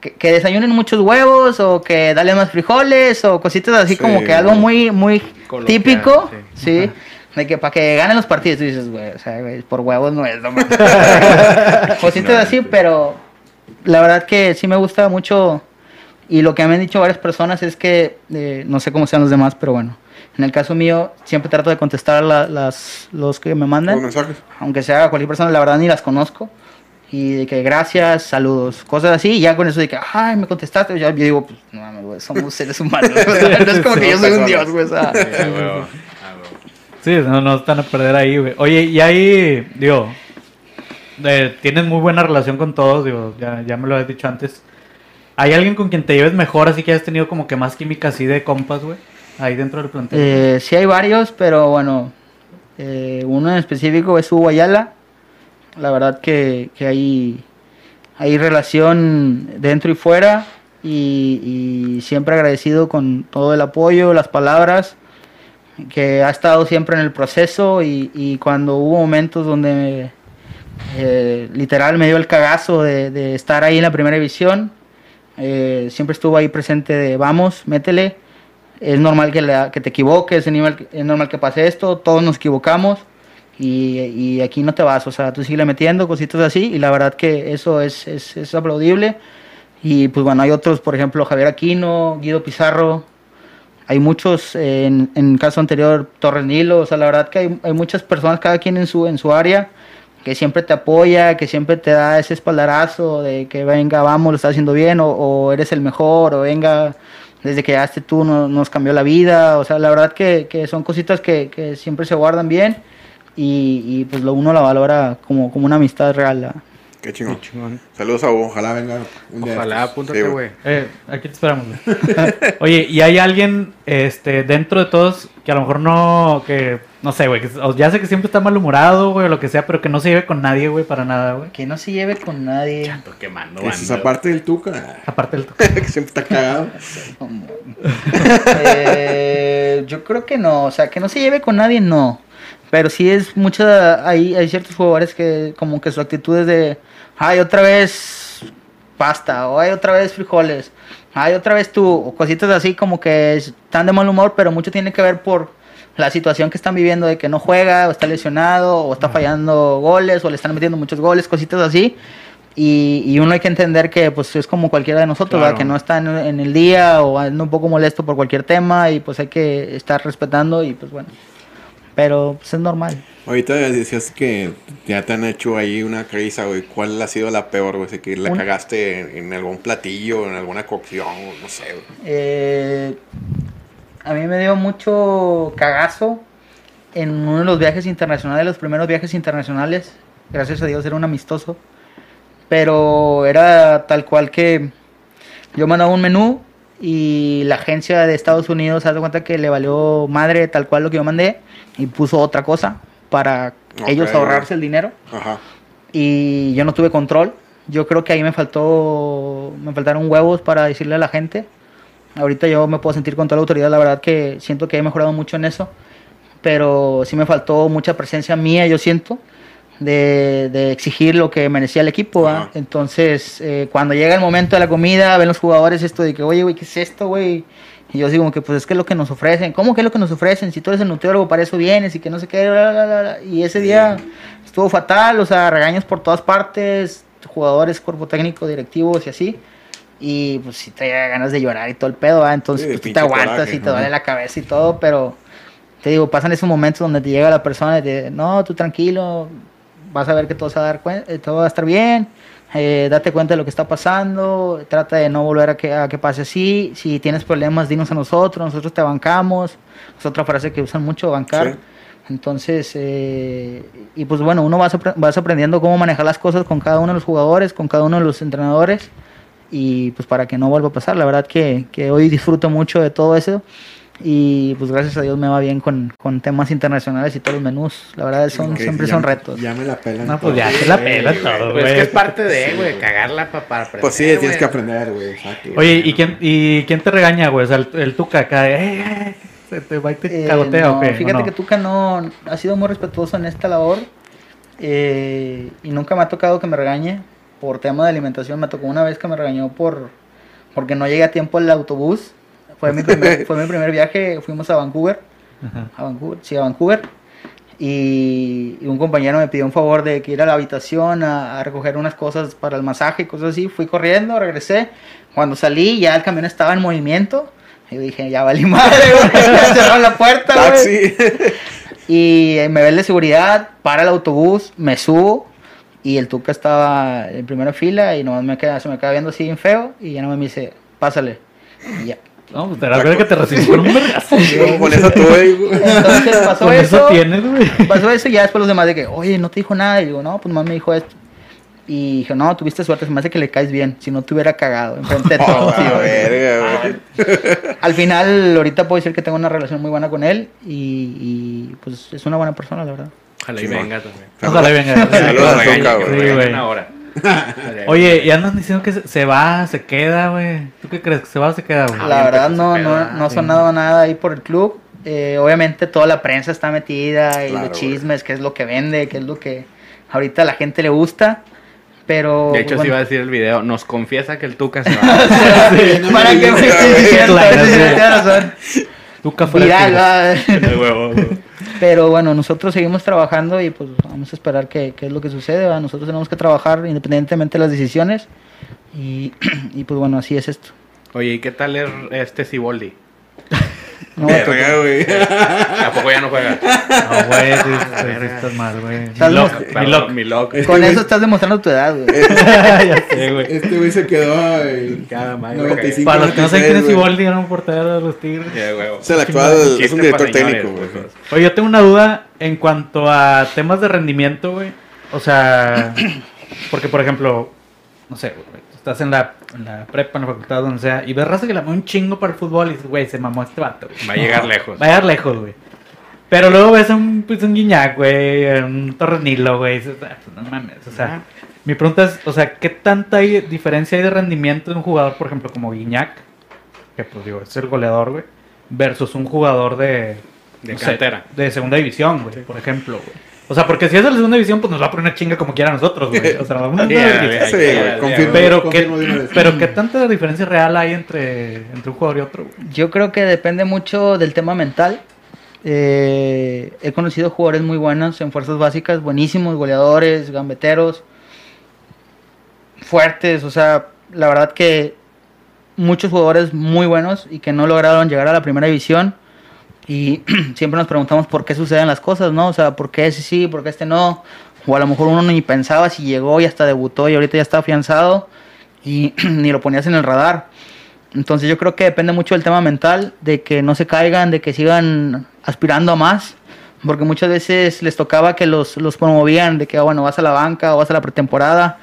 que, que desayunen muchos huevos o que dale más frijoles o cositas así Sí, como que algo muy, muy Coloquial, típico, sí. sí. De que para que ganen los partidos, tú dices, güey, o sea, güey, por huevos no es, no mames". Cositas No, así, sí. pero la verdad que sí me gusta mucho y lo que me han dicho varias personas es que eh, no sé cómo sean los demás, pero bueno, en el caso mío siempre trato de contestar la- las los que me Los mandan, mensajes. aunque sea cualquier persona, la verdad ni las conozco. Y de que gracias, saludos, cosas así, y ya con eso de que, ay, me contestaste, ya yo digo, pues, no mames, güey, somos seres humanos, o sea, no es como que yo soy un dios, güey, o sea, Sí, no, no están a perder ahí, güey. Oye, y ahí, digo, eh, tienes muy buena relación con todos, digo, ya, ya me lo has dicho antes. ¿Hay alguien con quien te lleves mejor, así que has tenido como que más química así de compas, güey? Ahí dentro del plantel. Eh, sí hay varios, pero bueno, eh, uno en específico es Hugo Ayala. La verdad que, que hay, hay relación dentro y fuera y, siempre agradecido con todo el apoyo, las palabras, que ha estado siempre en el proceso y, cuando hubo momentos donde eh, literal me dio el cagazo de, estar ahí en la primera división, eh, siempre estuvo ahí presente de vamos, métele es normal que, que te equivoques, es normal, es normal que pase esto, todos nos equivocamos y, y aquí no te vas, o sea, tú sigue metiendo cositas así y la verdad que eso es, es, es aplaudible. Y pues bueno, hay otros, por ejemplo, Javier Aquino, Guido Pizarro, hay muchos, en, en caso anterior, Torres Nilo, o sea, la verdad que hay, hay muchas personas, cada quien en su, en su área, que siempre te apoya, que siempre te da ese espaldarazo de que venga, vamos, lo estás haciendo bien, o, o eres el mejor, o venga, desde que llegaste tú no- nos cambió la vida, o sea, la verdad que, que son cositas que, que siempre se guardan bien y, y, pues lo uno la valora como, como una amistad real. la- Qué chingón. Chingón. Saludos a Hugo. Ojalá venga un día. Ojalá, apúntate, Sí, güey. Eh, aquí te esperamos, güey. Oye, ¿y hay alguien este, dentro de todos que a lo mejor no, que, no sé, güey, ya sé que siempre está malhumorado, güey, o lo que sea, pero que no se lleve con nadie, güey, para nada, güey? Que no se lleve con nadie. Chato quemando, Que es banda. esa parte del Tuca. Aparte del... que siempre está cagado. Eh, yo creo que no, o sea, que no se lleve con nadie, no. Pero sí es mucha, hay, hay ciertos jugadores que como que su actitud es de, ay, otra vez pasta, o hay otra vez frijoles, ay, otra vez tú, o cositas así como que están de mal humor, pero mucho tiene que ver por la situación que están viviendo de que no juega, o está lesionado, o está fallando goles, o le están metiendo muchos goles, cositas así. Y, y uno hay que entender que pues es como cualquiera de nosotros, que no está en, en el día o anda un poco molesto por cualquier tema y pues hay que estar respetando y pues bueno. Pero pues es normal. Ahorita decías que ya te han hecho ahí una crisis, güey. ¿Cuál ha sido la peor, güey? Que la cagaste en, en algún platillo, en alguna cocción, no sé, güey. Eh, a mí me dio mucho cagazo en uno de los viajes internacionales, los primeros viajes internacionales. Gracias a Dios era un amistoso. Pero era tal cual que yo mandaba un menú y la agencia de Estados Unidos se da cuenta que le valió madre tal cual lo que yo mandé y puso otra cosa para Ok, ellos ahorrarse el dinero Ajá. y yo no tuve control. Yo creo que ahí me faltó, me faltaron huevos para decirle a la gente. Ahorita yo me puedo sentir con toda la autoridad, la verdad que siento que he mejorado mucho en eso, pero sí me faltó mucha presencia mía, yo siento, de, de exigir lo que merecía el equipo. Entonces, eh, cuando llega el momento de la comida, ven los jugadores esto de que, oye, güey, ¿qué es esto, güey? Y yo digo como que, pues es que es lo que nos ofrecen. ¿Cómo que es lo que nos ofrecen? Si tú eres el nutriólogo, para eso vienes y que no sé qué. bla, bla, bla. Y ese día estuvo fatal, o sea, regaños por todas partes, jugadores, cuerpo técnico, directivos y así. Y pues sí traía ganas de llorar y todo el pedo, ¿va? Entonces Sí, de pues, tú te aguantas coraje, y te duele la cabeza y todo, pero te digo, pasan esos momentos donde te llega la persona y te dice, no, tú tranquilo, vas a ver que todo, se va a dar eh, todo va a estar bien, eh, date cuenta de lo que está pasando, trata de no volver a que, a que pase así, si tienes problemas, dinos a nosotros, nosotros te bancamos, es otra frase que usan mucho, bancar. Sí. Entonces, eh, y pues bueno, uno vas, vas aprendiendo cómo manejar las cosas con cada uno de los jugadores, con cada uno de los entrenadores, y pues para que no vuelva a pasar. La verdad que, que hoy disfruto mucho de todo eso, y pues gracias a Dios me va bien con, con temas internacionales y todos los menús. La verdad son, siempre ya son retos. Ya me la pelan. No, pues todo. ya se la pela todo, Pues es que güey. es parte de, güey, cagarla pa- para aprender. Pues sí, tienes güey. que aprender, güey. exacto. Oye, ¿y quién, ¿y quién te regaña, güey? O sea, el, el Tuca acá, de, "Ey, ey, se te va y te Eh, cagotea no, o qué? ¿O Fíjate no? que Tuca no ha sido muy respetuoso en esta labor eh, y nunca me ha tocado que me regañe por tema de alimentación. Me tocó una vez que me regañó por porque no llegué a tiempo al autobús. Fue mi primer, fue mi primer viaje, fuimos a Vancouver, Ajá. a Vancouver, sí, a Vancouver. Y, y un compañero me pidió un favor de que ir a la habitación a, a recoger unas cosas para el masaje y cosas así. Fui corriendo, regresé. Cuando salí, ya el camión estaba en movimiento. Y dije, ya valí madre. Cerraron la puerta. Taxi. Y me ve el de seguridad, para el autobús, me subo y el Tuca estaba en primera fila y nomás me queda, se me queda viendo así bien feo y ya no me dice, pásale. Y ya. No, pues te das cuenta que te recibí con un vergazo. Con eso tuve, güey. Entonces pasó Con eso eso, tienes, güey. pasó eso y ya después los demás de que, oye, no te dijo nada. Y digo, no, pues nomás me dijo esto. Y dije, no, tuviste suerte, se me hace que le caes bien, si no te hubiera cagado enfrente de Oh, la Y verga, güey. Al final, ahorita puedo decir que tengo una relación muy buena con él y, y, pues es una buena persona, la verdad. Ojalá y venga también. Ojalá venga. Saludos a Regaña, Tuca, que güey. me Sí, regañen güey. ahora. Oye, y andan diciendo que se, va, se queda, güey. ¿Tú qué crees? ¿Se va o se queda, güey? La verdad no, no, no ha sí. sonado nada ahí por el club. Eh, obviamente toda la prensa está metida y Claro, los chismes, qué es lo que vende, qué es lo que ahorita a la gente le gusta. Pero De hecho, pues, si iba a bueno, decir el video, nos confiesa que el Tuca se va. para que me estés diciendo, sí, sí. razón. Tuca fuera Viral. De huevo, güey. Pero bueno, nosotros seguimos trabajando y pues vamos a esperar qué, qué es lo que sucede. ¿va? Nosotros tenemos que trabajar independientemente de las decisiones. Y, y pues bueno, así es esto. Oye, ¿y qué tal es este Siboldi? No. Verga, güey. ¿A poco ya no juega? No, güey, sí, sí, sí, estás mal, güey. Estás Mi loco, mal. mi loco. Mi loco. Es- Con Este eso estás demostrando tu edad, güey. ya sé, güey. Este güey se quedó en Cada 95. Para los que no saben quién es 96, güey. Iboldi, era un portero de los Tigres. Huevo. Es el actual, es Chiste un director técnico, güey. Oye, yo tengo una duda en cuanto a temas de rendimiento, güey. O sea, porque por ejemplo, no sé, güey, estás en la, en la prepa, en la facultad, donde sea, y ves raza que la mueve un chingo para el fútbol y dices, güey, se mamó este vato. güey. Va a llegar lejos. Va a llegar lejos, güey. Pero luego ves a un, pues, un Guiñac, güey, un Torrenilo, güey, y dices, "Ah, pues, no mames, o sea... Mi pregunta es, o sea, ¿qué tanta hay- diferencia hay de rendimiento de un jugador, por ejemplo, como Guiñac, que pues digo, es el goleador, güey, versus un jugador de... De no sé, cantera. de segunda división, güey, por ejemplo, güey. O sea, porque si es de la segunda división, pues nos va a poner una chinga como quiera a nosotros, güey. O sea, vamos a ya, Sí, güey, confirmo. pero, ¿qué, confirmo vez. pero ¿qué tanta diferencia real hay entre, entre un jugador y otro, güey? Yo creo que depende mucho del tema mental. Eh, he conocido jugadores muy buenos en fuerzas básicas, buenísimos, goleadores, gambeteros. fuertes, o sea, la verdad que muchos jugadores muy buenos y que no lograron llegar a la primera división y siempre nos preguntamos por qué suceden las cosas, ¿no? O sea, por qué ese sí, por qué este no, o a lo mejor uno ni pensaba si llegó y hasta debutó y ahorita ya está afianzado y ni lo ponías en el radar. Entonces yo creo que depende mucho del tema mental, de que no se caigan, de que sigan aspirando a más, porque muchas veces les tocaba que los, los promovían, de que, ah, bueno, vas a la banca o vas a la pretemporada,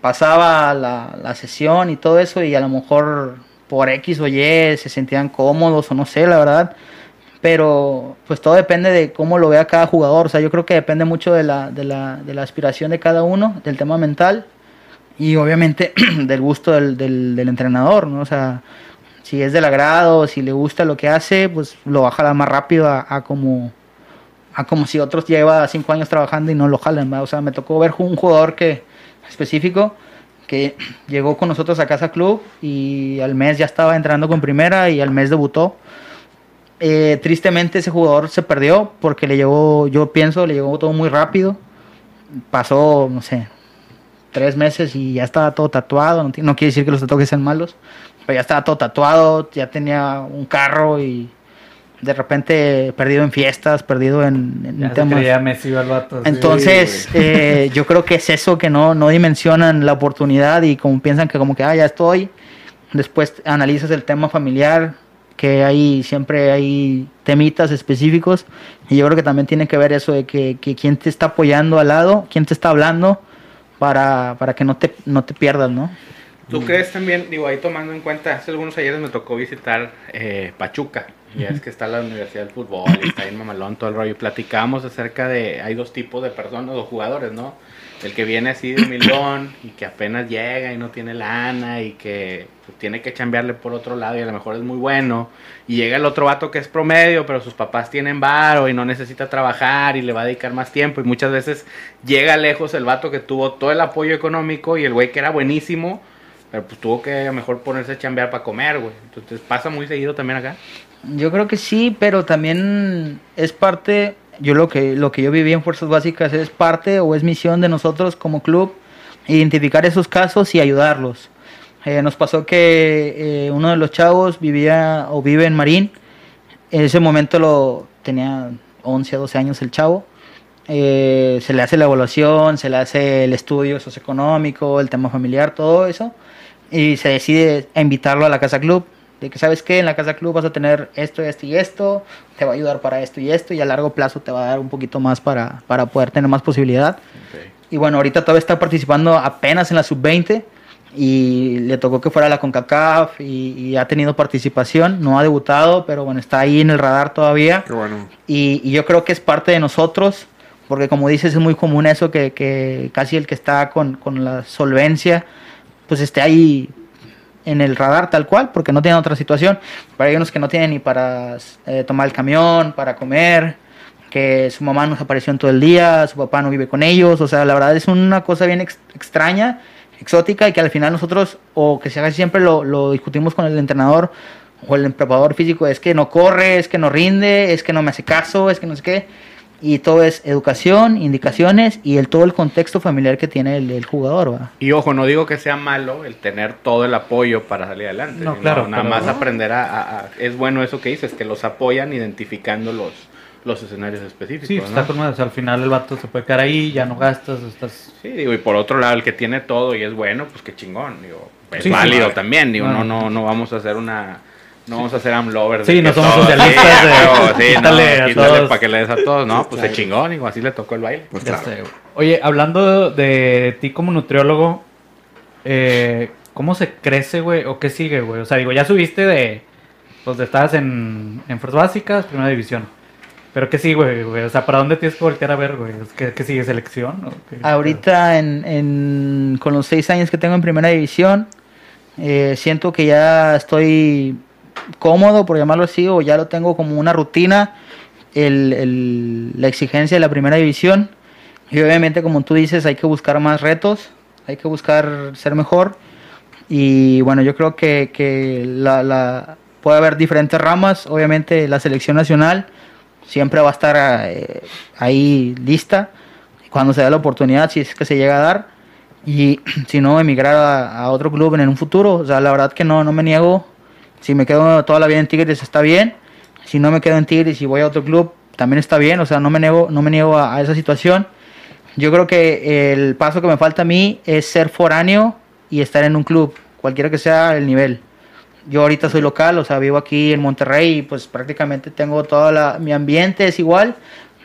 pasaba la, la sesión y todo eso, y a lo mejor por X o Y se sentían cómodos o no sé, la verdad. Pero pues todo depende de cómo lo vea cada jugador. O sea, yo creo que depende mucho de la, de la, de la aspiración de cada uno, del tema mental y obviamente del gusto del, del, entrenador, ¿no? O sea, si es del agrado, si le gusta lo que hace, pues lo va a jalar más rápido a, a como a como si otros lleva cinco años trabajando y no lo jalan, ¿verdad? O sea, me tocó ver un jugador que específico que llegó con nosotros a Casa Club y al mes ya estaba entrando con primera y al mes debutó. Eh, tristemente ese jugador se perdió porque le llegó, yo pienso, le llegó todo muy rápido. Pasó, no sé, tres meses y ya estaba todo tatuado. No, no quiere decir que los tatuajes sean malos, pero ya estaba todo tatuado, ya tenía un carro y de repente perdido en fiestas, perdido en, en Ya se temas. creía Messi el vato. sí. Entonces, eh, yo creo que es eso que no, no dimensionan la oportunidad y como piensan que como que, ah, ya estoy. Después analizas el tema familiar, que hay siempre hay temitas específicos. Y yo creo que también tiene que ver eso de que, que quién te está apoyando al lado, quién te está hablando, para, para que no te, no te pierdas, ¿no? ¿Tú crees también, digo, ahí tomando en cuenta, hace algunos ayeres me tocó visitar eh, Pachuca, ya es que está la Universidad del Fútbol, está ahí en Mamalón, todo el rollo, y platicábamos acerca de, hay dos tipos de personas o jugadores, ¿no? El que viene así de humildón y que apenas llega y no tiene lana y que pues, tiene que chambearle por otro lado y a lo mejor es muy bueno. Y llega el otro vato que es promedio, pero sus papás tienen varo y no necesita trabajar y le va a dedicar más tiempo. Y muchas veces llega lejos el vato que tuvo todo el apoyo económico y el güey que era buenísimo, pero pues tuvo que a lo mejor ponerse a chambear para comer, güey. Entonces pasa muy seguido también acá. Yo creo que sí, pero también es parte, yo lo que, lo que yo viví en Fuerzas Básicas es parte o es misión de nosotros como club identificar esos casos y ayudarlos. Eh, nos pasó que eh, uno de los chavos vivía o vive en Marín, en ese momento lo tenía 11 a 12 años el chavo. Eh, se le hace la evaluación, se le hace el estudio socioeconómico, el tema familiar, todo eso, y se decide invitarlo a la casa club de que sabes que en la casa club vas a tener esto, esto y esto, te va a ayudar para esto y esto, y a largo plazo te va a dar un poquito más para, para poder tener más posibilidad. Y bueno, ahorita todavía está participando apenas en la sub-20 y le tocó que fuera a la CONCACAF y, y ha tenido participación, no ha debutado, pero bueno, está ahí en el radar todavía. Qué bueno. Y, y yo creo que es parte de nosotros, porque como dices, es muy común eso, que, que casi el que está con, con la solvencia, pues esté ahí en el radar tal cual, porque no tienen otra situación. Pero hay unos que no tienen ni para eh, tomar el camión, para comer, que su mamá no apareció en todo el día, su papá no vive con ellos, o sea, la verdad es una cosa bien ex- extraña, exótica, y que al final nosotros, o que haga siempre lo, lo discutimos con el entrenador o el preparador físico, es que no corre, es que no rinde, es que no me hace caso, es que no sé qué. Y todo es educación, indicaciones y el todo el contexto familiar que tiene el, el jugador. ¿va? Y ojo, no digo que sea malo el tener todo el apoyo para salir adelante. No, claro, Nada pero- más aprender a, a- a- Es bueno eso que dices, que los apoyan identificando los, los escenarios específicos. Sí, ¿no? está con madre, o sea, al final el vato se puede quedar ahí, ya no gastas, estás... Sí, digo, y por otro lado, el que tiene todo y es bueno, pues qué chingón. Digo, es Sí, sí, válido también. Digo, no, No. no, no vamos a hacer una. No vamos a hacer amlovers. Sí, no somos todos, socialistas sí, sí, quítale no, a quítale todos. para que le des a todos. No, pues claro. es chingón, digo, así le tocó el baile. Pues claro. sé. Oye, hablando de ti como nutriólogo, eh, ¿cómo se crece, güey? ¿O qué sigue, güey? O sea, digo, ya subiste de... Pues de estabas en, en Fuerzas Básicas, Primera División. Pero ¿qué sigue, güey, güey? O sea, ¿para dónde tienes que voltear a ver, güey? ¿Qué, qué sigue? ¿Selección? o qué? Ahorita, en, en- con los seis años que tengo en primera división, eh, siento que ya estoy cómodo, por llamarlo así, o ya lo tengo como una rutina, el- el- la exigencia de la primera división. Y obviamente, como tú dices, hay que buscar más retos, hay que buscar ser mejor. Y bueno, yo creo que, que la, la- puede haber diferentes ramas. Obviamente, la selección nacional siempre va a estar eh, ahí lista cuando se da la oportunidad, si es que se llega a dar. y si no emigrar a, a otro club en un futuro. O sea, la verdad que no, no me niego. Si me quedo toda la vida en Tigres está bien. Si no me quedo en Tigres y voy a otro club también está bien. O sea, no me niego, no me niego a, a esa situación. Yo creo que el paso que me falta a mí es ser foráneo y estar en un club, cualquiera que sea el nivel. Yo ahorita soy local, o sea, vivo aquí en Monterrey y pues prácticamente tengo todo la, mi ambiente es igual,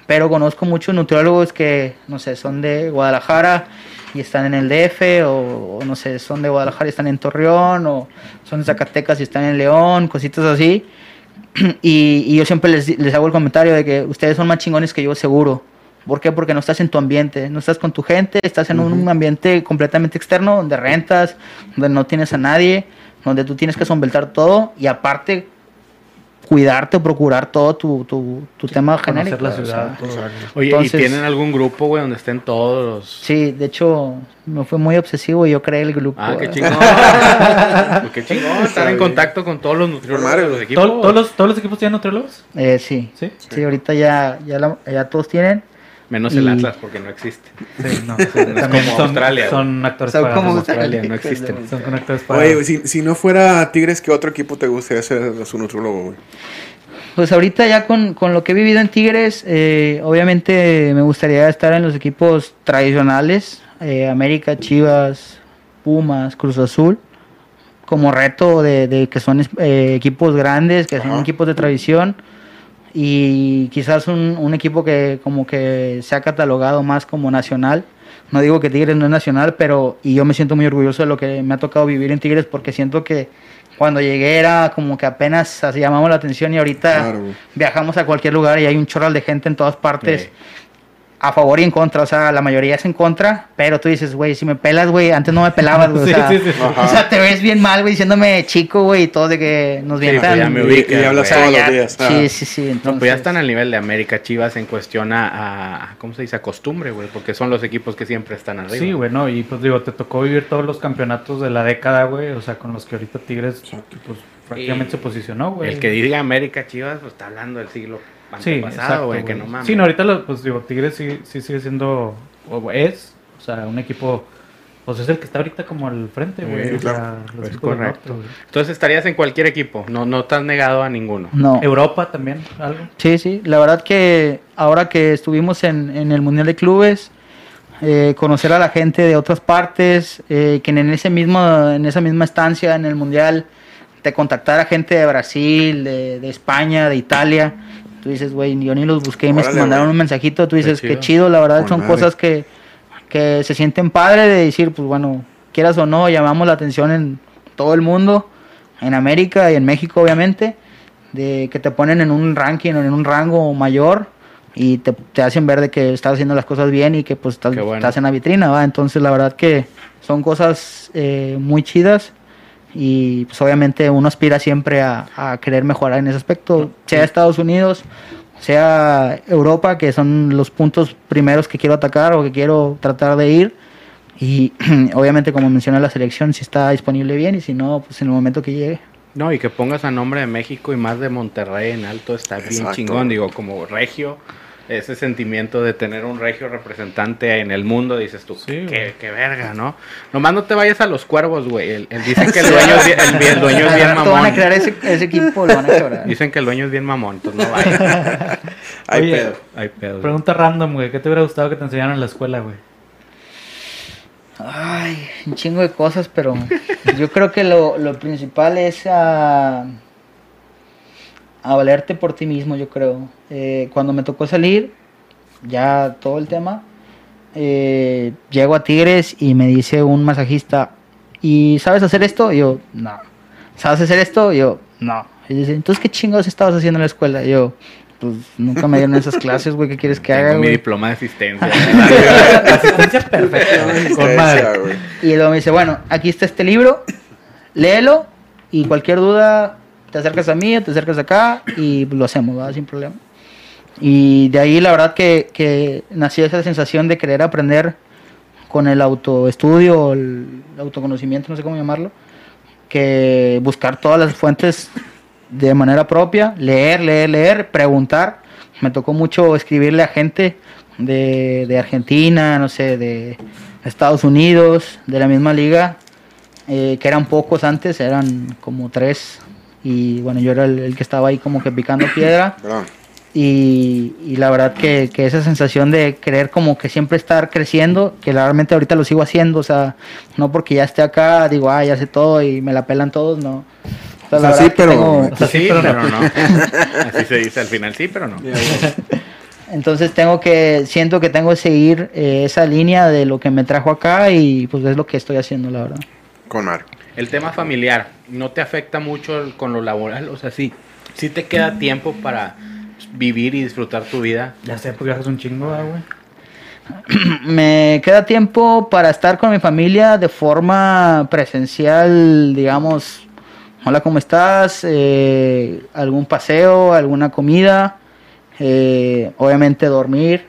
pero conozco muchos nutriólogos que, no sé, son de Guadalajara y están en el DF, o, o no sé, son de Guadalajara y están en Torreón, o son de Zacatecas y están en León, cositas así. Y, y yo siempre les, les hago el comentario de que ustedes son más chingones que yo, seguro. ¿Por qué? Porque no estás en tu ambiente, no estás con tu gente, estás en un ambiente completamente externo donde rentas, donde no tienes a nadie, donde tú tienes que solventar todo y aparte cuidarte o procurar todo tu, tu, tu tema Conocer genérico. la o sea, ciudad. todo. Oye, Entonces- ¿y tienen algún grupo, güey, donde estén todos los... Sí, de hecho, me fue muy obsesivo y yo creé el grupo. Ah, qué chingón. Pues qué chingón estar en contacto con todos los nutriólogos de los equipos. ¿Tol- ¿Todos los, ¿Todos los equipos tienen nutriólogos? Eh, sí. Sí. Sí, ahorita ya, ya, la- ya todos tienen. Menos el Y- Atlas, porque no existe. Sí, no. como son, Australia, son actores Son como Australia, no existen. Son con actores pagados. Oye, si, si no fuera Tigres, ¿qué otro equipo te gustaría ser su nutrólogo, güey? Pues ahorita ya con, con lo que he vivido en Tigres, eh, obviamente me gustaría estar en los equipos tradicionales, eh, América, Chivas, Pumas, Cruz Azul, como reto de, de que son eh, equipos grandes, que son equipos de tradición y quizás un, un equipo que como que se ha catalogado más como nacional. No digo que Tigres no es nacional, pero y yo me siento muy orgulloso de lo que me ha tocado vivir en Tigres porque siento que cuando llegué era como que apenas así llamamos la atención y ahorita Claro, viajamos a cualquier lugar y hay un chorral de gente en todas partes. Sí. A favor y en contra, o sea, la mayoría es en contra, pero tú dices, güey, si me pelas, güey, antes no me pelabas, güey, Sí, o, sea, sí, sí. O sea, te ves bien mal, güey, diciéndome chico, güey, y todo de que nos Sí, vientan. pues ya me Y- ubicas, y hablas todos ya- los días. ah. Sí, sí, sí, entonces... No, pues ya están al nivel de América Chivas en cuestión a, a- ¿cómo se dice? A costumbre, güey, porque son los equipos que siempre están arriba. Sí, güey, no, y pues digo, te tocó vivir todos los campeonatos de la década, güey, o sea, con los que ahorita Tigres, pues, prácticamente Y se posicionó, güey. El que diga América Chivas, pues está hablando del siglo Sí, exacto, güey, que no mames. Sí, no, ahorita, lo- pues digo, Tigres sí, sí sigue siendo, o es, o sea, un equipo, pues es el que está ahorita como al frente, güey. Sí, o sea, claro. correcto. norte. Entonces estarías en cualquier equipo, no, no estás negado a ninguno. No. Europa también, algo. Sí, sí, la verdad que ahora que estuvimos en, en el Mundial de Clubes, eh, conocer a la gente de otras partes, eh, que en, ese mismo, en esa misma estancia en el Mundial te contactara gente de Brasil, de, de España, de Italia, tú dices, güey, yo ni los busqué y me mandaron un mensajito, tú dices, Qué qué chido. chido, la verdad Con son madre. cosas que, que se sienten padre de decir, pues bueno, quieras o no, llamamos la atención en todo el mundo, en América y en México obviamente, de que te ponen en un ranking o en un rango mayor y te, te hacen ver de que estás haciendo las cosas bien y que pues estás, bueno. estás en la vitrina, ¿va? Entonces la verdad que son cosas eh, muy chidas y pues obviamente uno aspira siempre a, a querer mejorar en ese aspecto, sea Estados Unidos, sea Europa, que son los puntos primeros que quiero atacar o que quiero tratar de ir. Y obviamente, como mencioné, la selección si está disponible bien y si no, pues en el momento que llegue. No, y que pongas a nombre de México y más de Monterrey en alto está bien Exacto. chingón, digo, como regio, ese sentimiento de tener un regio representante en el mundo, dices tú, Sí, qué, güey. qué verga, ¿no? Nomás no te vayas a los cuervos, güey, el- dicen que el dueño, es bien- el, el dueño es bien rato van a mamón. crear ese, ese equipo, lo van a quebrar. Dicen que el dueño es bien mamón, entonces no vayas. Hay Oye, pedo. Hay pedo. Pregunta random, güey, ¿qué te hubiera gustado que te enseñaran en la escuela, güey? Ay, un chingo de cosas, pero yo creo que lo, lo principal es a, a valerte por ti mismo, yo creo. Eh, cuando me tocó salir, ya todo el tema, eh, llego a Tigres y me dice un masajista, ¿y sabes hacer esto? Y yo, no. ¿Sabes hacer esto? Y yo, no. Y dice, entonces, ¿qué chingados estabas haciendo en la escuela? Y yo, pues nunca me dieron esas clases, güey, ¿qué quieres que haga? Tengo mi güey?" diploma de asistencia. Asistencia perfecta, güey. Y luego me dice, bueno, aquí está este libro, léelo y cualquier duda te acercas a mí, te acercas acá y lo hacemos, ¿verdad? Sin problema. Y de ahí la verdad que, que nació esa sensación de querer aprender con el autoestudio, el autoconocimiento, no sé cómo llamarlo, que buscar todas las fuentes de manera propia, leer, leer, leer, preguntar. Me tocó mucho escribirle a gente de, de Argentina, no sé, de Estados Unidos, de la misma liga, eh, que eran pocos antes, eran como tres. Y bueno, yo era el, el que estaba ahí como que picando piedra. Perdón. Y, y la verdad que, que esa sensación de querer como que siempre estar creciendo, que realmente ahorita lo sigo haciendo, o sea, no porque ya esté acá, digo, ah, ya sé todo y me la pelan todos, no. O O sea, sí, pero- tengo- O sea, sí, pero no. Así se dice al final, sí, pero no. entonces tengo que, siento que tengo que seguir eh, esa línea de lo que me trajo acá y pues es lo que estoy haciendo, la verdad. Con Mar. El tema familiar, ¿no te afecta mucho el- con lo laboral? O sea, sí, sí te queda tiempo para vivir y disfrutar tu vida. Ya sé, pues viajas un chingo, güey. me queda tiempo para estar con mi familia de forma presencial, digamos, hola, ¿cómo estás? Eh, algún paseo, alguna comida, eh, obviamente dormir,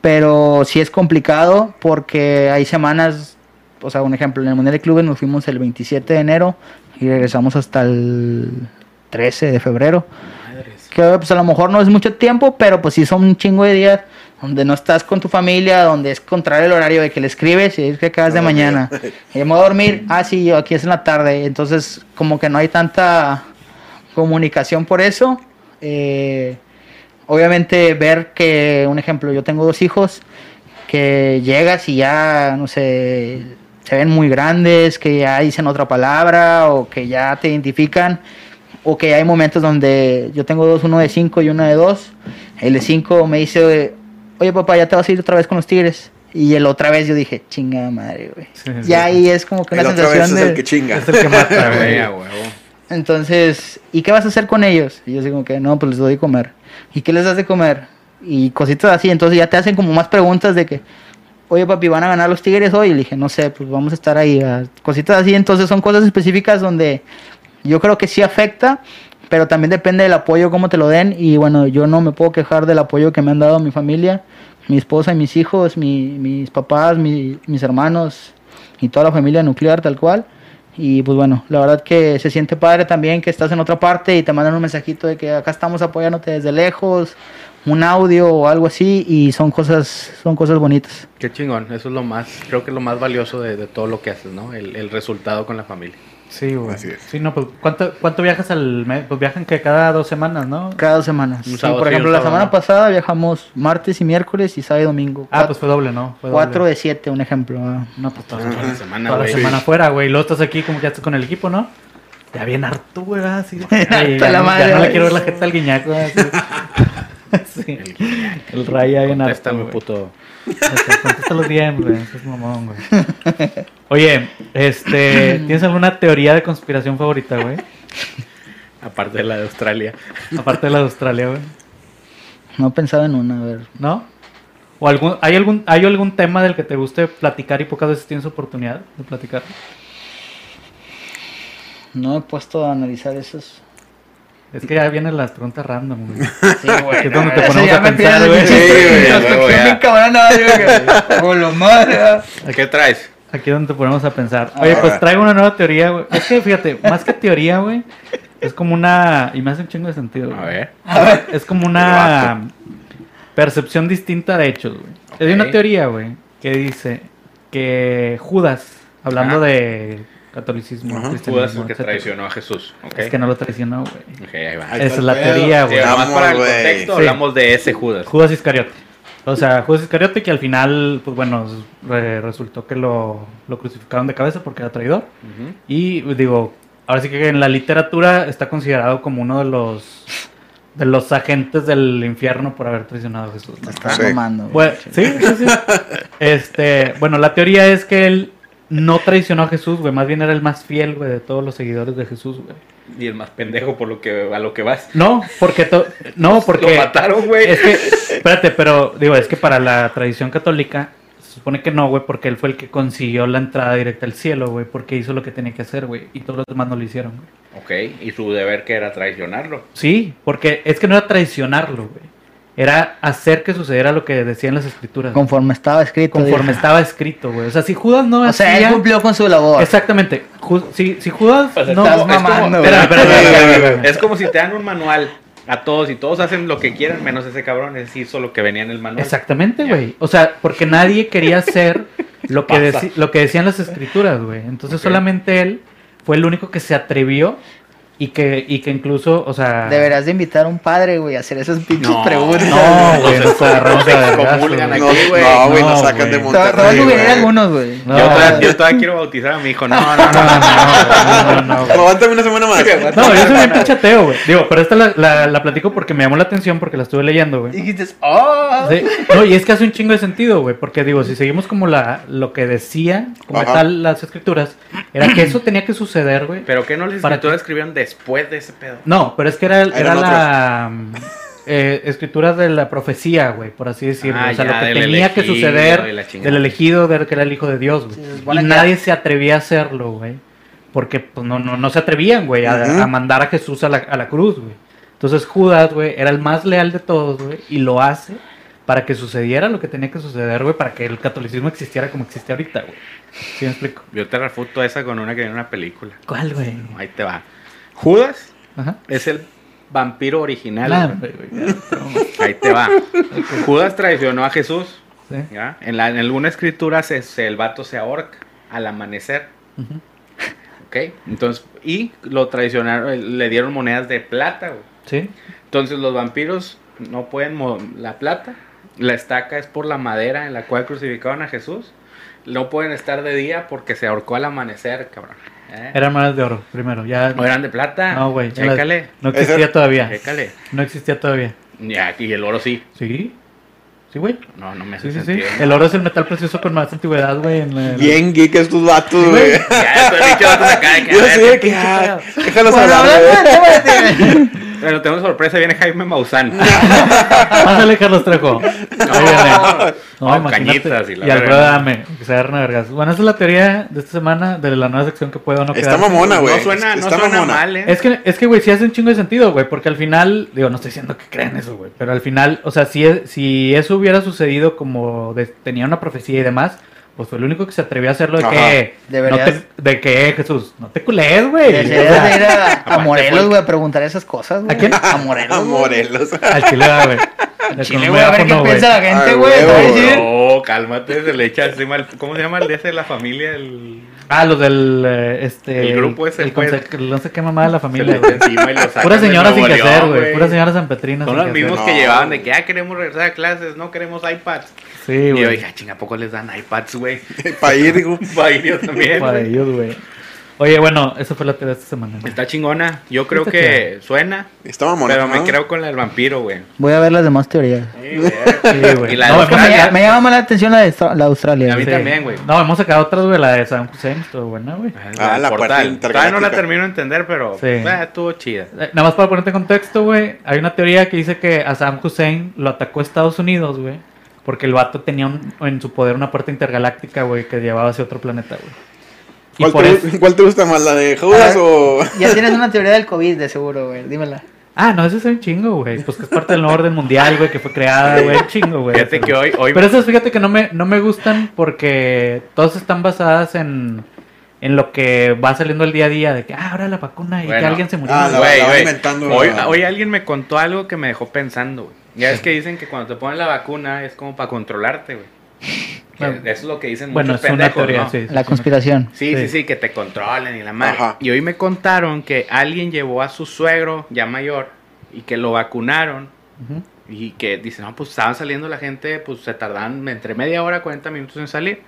pero sí es complicado porque hay semanas, o sea, un ejemplo, en el Mundial de Clubes nos fuimos el 27 de enero y regresamos hasta el 13 de febrero Madres. que pues a lo mejor no es mucho tiempo, pero pues sí son un chingo de días donde no estás con tu familia, donde es contrario el horario de que le escribes y es que acabas de mañana. Y me voy a dormir, ah sí, yo aquí es en la tarde, entonces como que no hay tanta comunicación por eso. Eh, obviamente ver que, un ejemplo, yo tengo dos hijos, que llegas y ya, no sé, se ven muy grandes, que ya dicen otra palabra o que ya te identifican o que hay momentos donde yo tengo dos, uno de cinco y uno de dos. El de cinco me dice, oye papá, ya te vas a ir otra vez con los tigres. Y el otra vez yo dije, chinga madre, güey. Sí, sí, ya sí. ahí es como que una El otra vez sensación es de... el que chinga. Es el que mata, Güey, güey. a huevo. Entonces, ¿y qué vas a hacer con ellos? Y yo digo que no, pues les doy de comer. ¿Y qué les das de comer? Y cositas así. Entonces ya te hacen como más preguntas de que, oye papi, ¿van a ganar los Tigres hoy? Y le dije, no sé, pues vamos a estar ahí. ah, Cositas así. Entonces son cosas específicas donde yo creo que sí afecta, pero también depende del apoyo, cómo te lo den. Y bueno, yo no me puedo quejar del apoyo que me han dado mi familia, mi esposa y mis hijos, mi- mis papás, mi- mis hermanos y toda la familia nuclear tal cual. Y pues bueno, la verdad que se siente padre también que estás en otra parte y te mandan un mensajito de que acá estamos apoyándote desde lejos, un audio o algo así y son cosas son cosas bonitas. Qué chingón, eso es lo más, creo que es lo más valioso de, de todo lo que haces, ¿no? El, el resultado con la familia. Sí, güey. Así es. Sí, no, pues ¿cuánto, ¿cuánto viajas al mes? Pues viajan que cada dos semanas, ¿no? Cada dos semanas. Un Sí, sábado por sí, ejemplo, un la sábado semana no. pasada viajamos martes y miércoles y sábado y domingo. Ah, pues fue doble, ¿no? Fue doble. 4 de 7, un ejemplo. ah. No, pues toda, Toda la semana, toda la güey. semana fuera, güey. Luego estás aquí como que ya estás con el equipo, ¿no? Ya bien harto, güey, así. Harta Ay, ya, la no- madre, ya no le quiero ver la jeta al guiñaco, así. Sí. El raya bien harto, güey. puto. Contesta los DM, güey. Eso es mamón, güey. Oye, este, ¿tienes alguna teoría de conspiración favorita, güey? Aparte de la de Australia. Aparte de la de Australia, güey. No he pensado en una, a ver. ¿No? ¿O algún, hay, algún, ¿Hay algún tema del que te guste platicar y pocas veces tienes oportunidad de platicar? No he puesto a analizar esos. Es que ya vienen las preguntas random, güey. Sí, güey. Es donde te ponemos ya a pensar, güey. Sí, güey, Con lo madre, ah. ¿Qué traes? Aquí es donde te ponemos a pensar. Oye, pues traigo una nueva teoría, güey. Es que fíjate, más que teoría, güey, es como una. Y me hace un chingo de sentido. A güey. ver. Es como una percepción distinta de hechos, güey. Hay Ok. una teoría, güey, que dice que Judas, hablando Ajá. de catolicismo, Ajá. cristianismo, Judas el que etcétera, traicionó a Jesús. Es que no lo traicionó, güey. Ok, ahí va. Ahí Esa es la pedo. teoría, Sí, güey. nomás Vamos, para el contexto, Sí. hablamos de ese Judas. Judas Iscariote. O sea, Judas Iscariote que al final, pues bueno, re- resultó que lo, lo crucificaron de cabeza porque era traidor. Y digo, ahora sí que en la literatura está considerado como uno de los de los agentes del infierno por haber traicionado a Jesús. ¿no? Me está Sí. Bueno, sí, sí, sí. Este, bueno, la teoría es que él no traicionó a Jesús, güey, más bien era el más fiel, güey, de todos los seguidores de Jesús, güey. Y el más pendejo por lo que a lo que vas. No, porque to- no, porque Lo mataron, güey. es que espérate, pero digo, es que para la tradición católica se supone que no, güey, porque él fue el que consiguió la entrada directa al cielo, güey, porque hizo lo que tenía que hacer, güey, y todos los demás no lo hicieron, güey. Ok, y su deber que era traicionarlo. Sí, porque es que no era traicionarlo, güey. Era hacer que sucediera lo que decían las escrituras. Conforme estaba escrito. conforme estaba escrito, güey. O sea, si Judas no O sea, él cumplió con su labor. Exactamente. Ju- si, si Judas no... estás es como-. Es si te dan un manual a todos y todos hacen lo que quieran menos ese cabrón. Es hizo lo que venía en el manual. Exactamente, güey. O sea, porque nadie quería ser lo que, lo decían las escrituras, güey. Entonces solamente él fue el único que se atrevió y que, y que incluso, o sea... Deberás de invitar a un padre, güey, a hacer esas pinches No, preguntas. No, güey, nos agarramos a comulgan güey. No, aquí, güey. no, güey, nos No, sacan de Monterrey. algunos, güey. No, yo, todavía, güey. yo todavía quiero bautizar a mi hijo. No, no, No, no. no, no. Aguántame una semana más. No, yo soy bien pinche ateo, güey. Digo, pero esta la, la, la platico porque me llamó la atención porque la estuve leyendo, güey. Dijiste, oh. Sí. No, y es que hace un chingo de sentido, güey, porque digo, si seguimos como la, lo que decía, como Ajá. tal las escrituras, era que eso tenía que suceder, güey. Pero ¿qué no les ¿Para escrituras escribieron después de ese pedo? No, pero es que era, era Eran la eh, escritura de la profecía, güey, por así decirlo. Ah, o sea, ya, lo que tenía que suceder del elegido, de que era el hijo de Dios, güey. Sí, y nadie se atrevía a hacerlo, güey. Porque pues, no, no, no se atrevían, güey, a mandar a Jesús a la, a la cruz, güey. Entonces Judas, güey, era el más leal de todos, güey, y lo hace para que sucediera lo que tenía que suceder, güey, para que el catolicismo existiera como existe ahorita, güey. ¿Sí me explico? Yo te refuto esa con una que viene en una película. ¿Cuál, güey? Ahí te va. Judas Ajá. es el vampiro original. Nah, güey. güey, güey, ya, Ahí te va. Judas traicionó a Jesús. sí. ¿ya? En, la, en alguna escritura se, se- el vato se ahorca al amanecer. ¿Ok? Entonces, y lo traicionaron, le dieron monedas de plata, güey. Sí. Entonces los vampiros no pueden la plata, la estaca es por la madera en la cual crucificaron a Jesús. No pueden estar de día porque se ahorcó al amanecer, cabrón. ¿Eh? Eran monedas de oro, primero. Ya. ¿No eran de plata? No, güey. Chécale, No existía todavía. chécale. No existía todavía. Ya, y el oro sí. ¿Sí? ¿Sí, güey? No, no me hace Sí, sí, sí. sentido. El oro es el metal precioso con más antigüedad, güey. en la- Bien geek estos vatos, güey. Ya, estoy dicho vatos acá Yo sé qué que ah, déjalos hablar, güey. Pero tengo sorpresa, viene Jaime Maussan. Pásale, Carlos Trejo. Ahí viene. No, imagínate. cañitas y la y. Alfredo Dame, que se agarran a vergas. Bueno, esa es la teoría de esta semana de la nueva sección que puedo no Está quedar. mamona, güey. No suena, no Está suena mamona. mal, ¿eh? Es que, es que, güey, sí hace un chingo de sentido, güey, porque al final, digo, no estoy diciendo que crean eso, güey, pero al final, o sea, si, es- si eso hubiera sucedido como de- tenía una profecía y demás, pues fue el único que se atrevió a hacerlo de Ajá. que, Deberías- no te- de que, Jesús, no te culees, güey. Deberías de ir a, Morelos, güey, a preguntar esas cosas, güey. ¿A quién? A Morelos. A. Morelos. Al chile, güey. Al Chile, güey, a ver qué piensa la gente, güey. No, cálmate, se le echa encima el- ¿Cómo se llama el de ese de la familia? El... Ah, los del, eh, este... El grupo ese, el pues. no sé qué mamá de la Se familia, echa encima y lo sacan Pura señora sin que hacer, güey. Pura señora San Petrina Son los mismos que No. llevaban de que ya queremos regresar a clases, no queremos iPads. Sí, y yo güey. dije, ah, chinga, ¿a poco les dan iPads, güey? Para ir, digo. Para ir yo también. Para güey. ellos, güey. Oye, bueno, esa fue la teoría de esta semana. güey. Está chingona. Yo creo que suena, Está mamona. pero me ¿no? creo con la del vampiro, güey. Voy a ver las demás teorías. Sí, güey. Sí, güey. Y la No, me, me llama más la atención la de la Australia. A mí güey. también, güey. No, hemos sacado otras, güey, la de San Hussein, estuvo buena, güey. Ah, la puerta Todavía no la termino de entender, pero Sí. eh, estuvo chida. Eh, Nada más para ponerte en contexto, güey, hay una teoría que dice que a Saddam Hussein lo atacó Estados Unidos, güey, porque el vato tenía un- en su poder una puerta intergaláctica, güey, que llevaba hacia otro planeta, güey. ¿Cuál te, eso... cuál te gusta más, la de Judas o...? Ya tienes una teoría del COVID, de seguro, güey. Dímela. Ah, no, ese es un chingo, güey. Pues que es parte del nuevo orden mundial, güey, que fue creada, güey. un Chingo, güey. Fíjate Pero- que hoy, hoy Pero esas, fíjate que no me, no me gustan porque todas están basadas en, en lo que va saliendo el día a día, de que, ah, ahora la vacuna y que alguien se murió. Ah, la- inventando- Hoy, hoy alguien me contó algo que me dejó pensando, güey. Ya es que dicen que cuando te ponen la vacuna es como para controlarte, güey. Bueno. Eso es lo que dicen bueno, muchos es una pendejos, teoría, ¿no? sí. La conspiración. Sí, sí, Sí. sí, que te controlen y la madre. Ajá. Y hoy me contaron que alguien llevó a su suegro ya mayor y que lo vacunaron y que dicen, no, pues estaban saliendo la gente, pues se tardan entre media hora, 40 minutos en salir.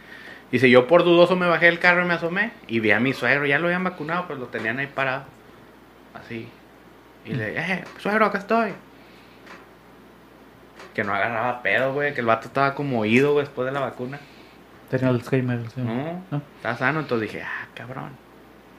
Dice, yo por dudoso me bajé del carro y me asomé y vi a mi suegro, ya lo habían vacunado, pues lo tenían ahí parado. Así. Y le dije, eh, suegro, acá estoy. Que no agarraba pedo, güey, que el vato estaba como oído, güey, después de la vacuna. Tenía Alzheimer, sí. No, ¿No? estaba sano, entonces dije, ah, cabrón.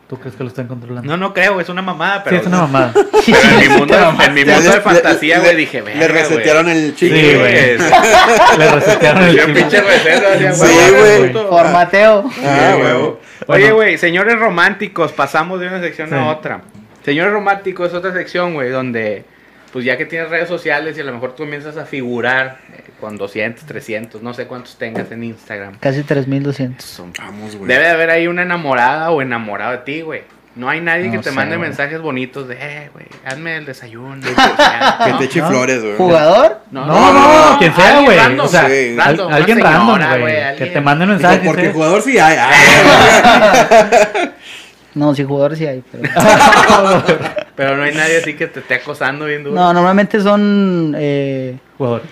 ¿Tú crees que lo están controlando? No, no creo, es una mamada, sí, pero... es una mamada. Pero en mi mundo, en mi mundo le- de fantasía, le- güey, dije, Le güey. resetearon el chip. Sí, güey. Le resetearon el Yo chip. pinche receta, hacía, Sí, güey, güey. Formateo. Ah, Sí, huevo. Oye, güey, señores románticos, pasamos de una sección Sí. a otra. Señores románticos es otra sección, güey, donde, pues ya que tienes redes sociales y a lo mejor tú comienzas a figurar eh, con 200, 300, no sé cuántos tengas en Instagram. Casi 3200. Son- Vamos, güey. Debe de haber ahí una enamorada o enamorado de ti, güey. No hay nadie que te sé, mande güey. mensajes bonitos de, eh, güey, hazme el desayuno. Que ¿no? te eche no. flores, güey. ¿Jugador? No, No, no, no, quien sea, güey. random, O sea, sí, al- una alguien señora, random, güey. Que te manden Digo, mensajes. porque jugador sí hay. Ah, No, sí, jugadores sí hay. Pero... Pero no hay nadie así que te esté acosando bien duro. no, normalmente son... Eh, Jugador.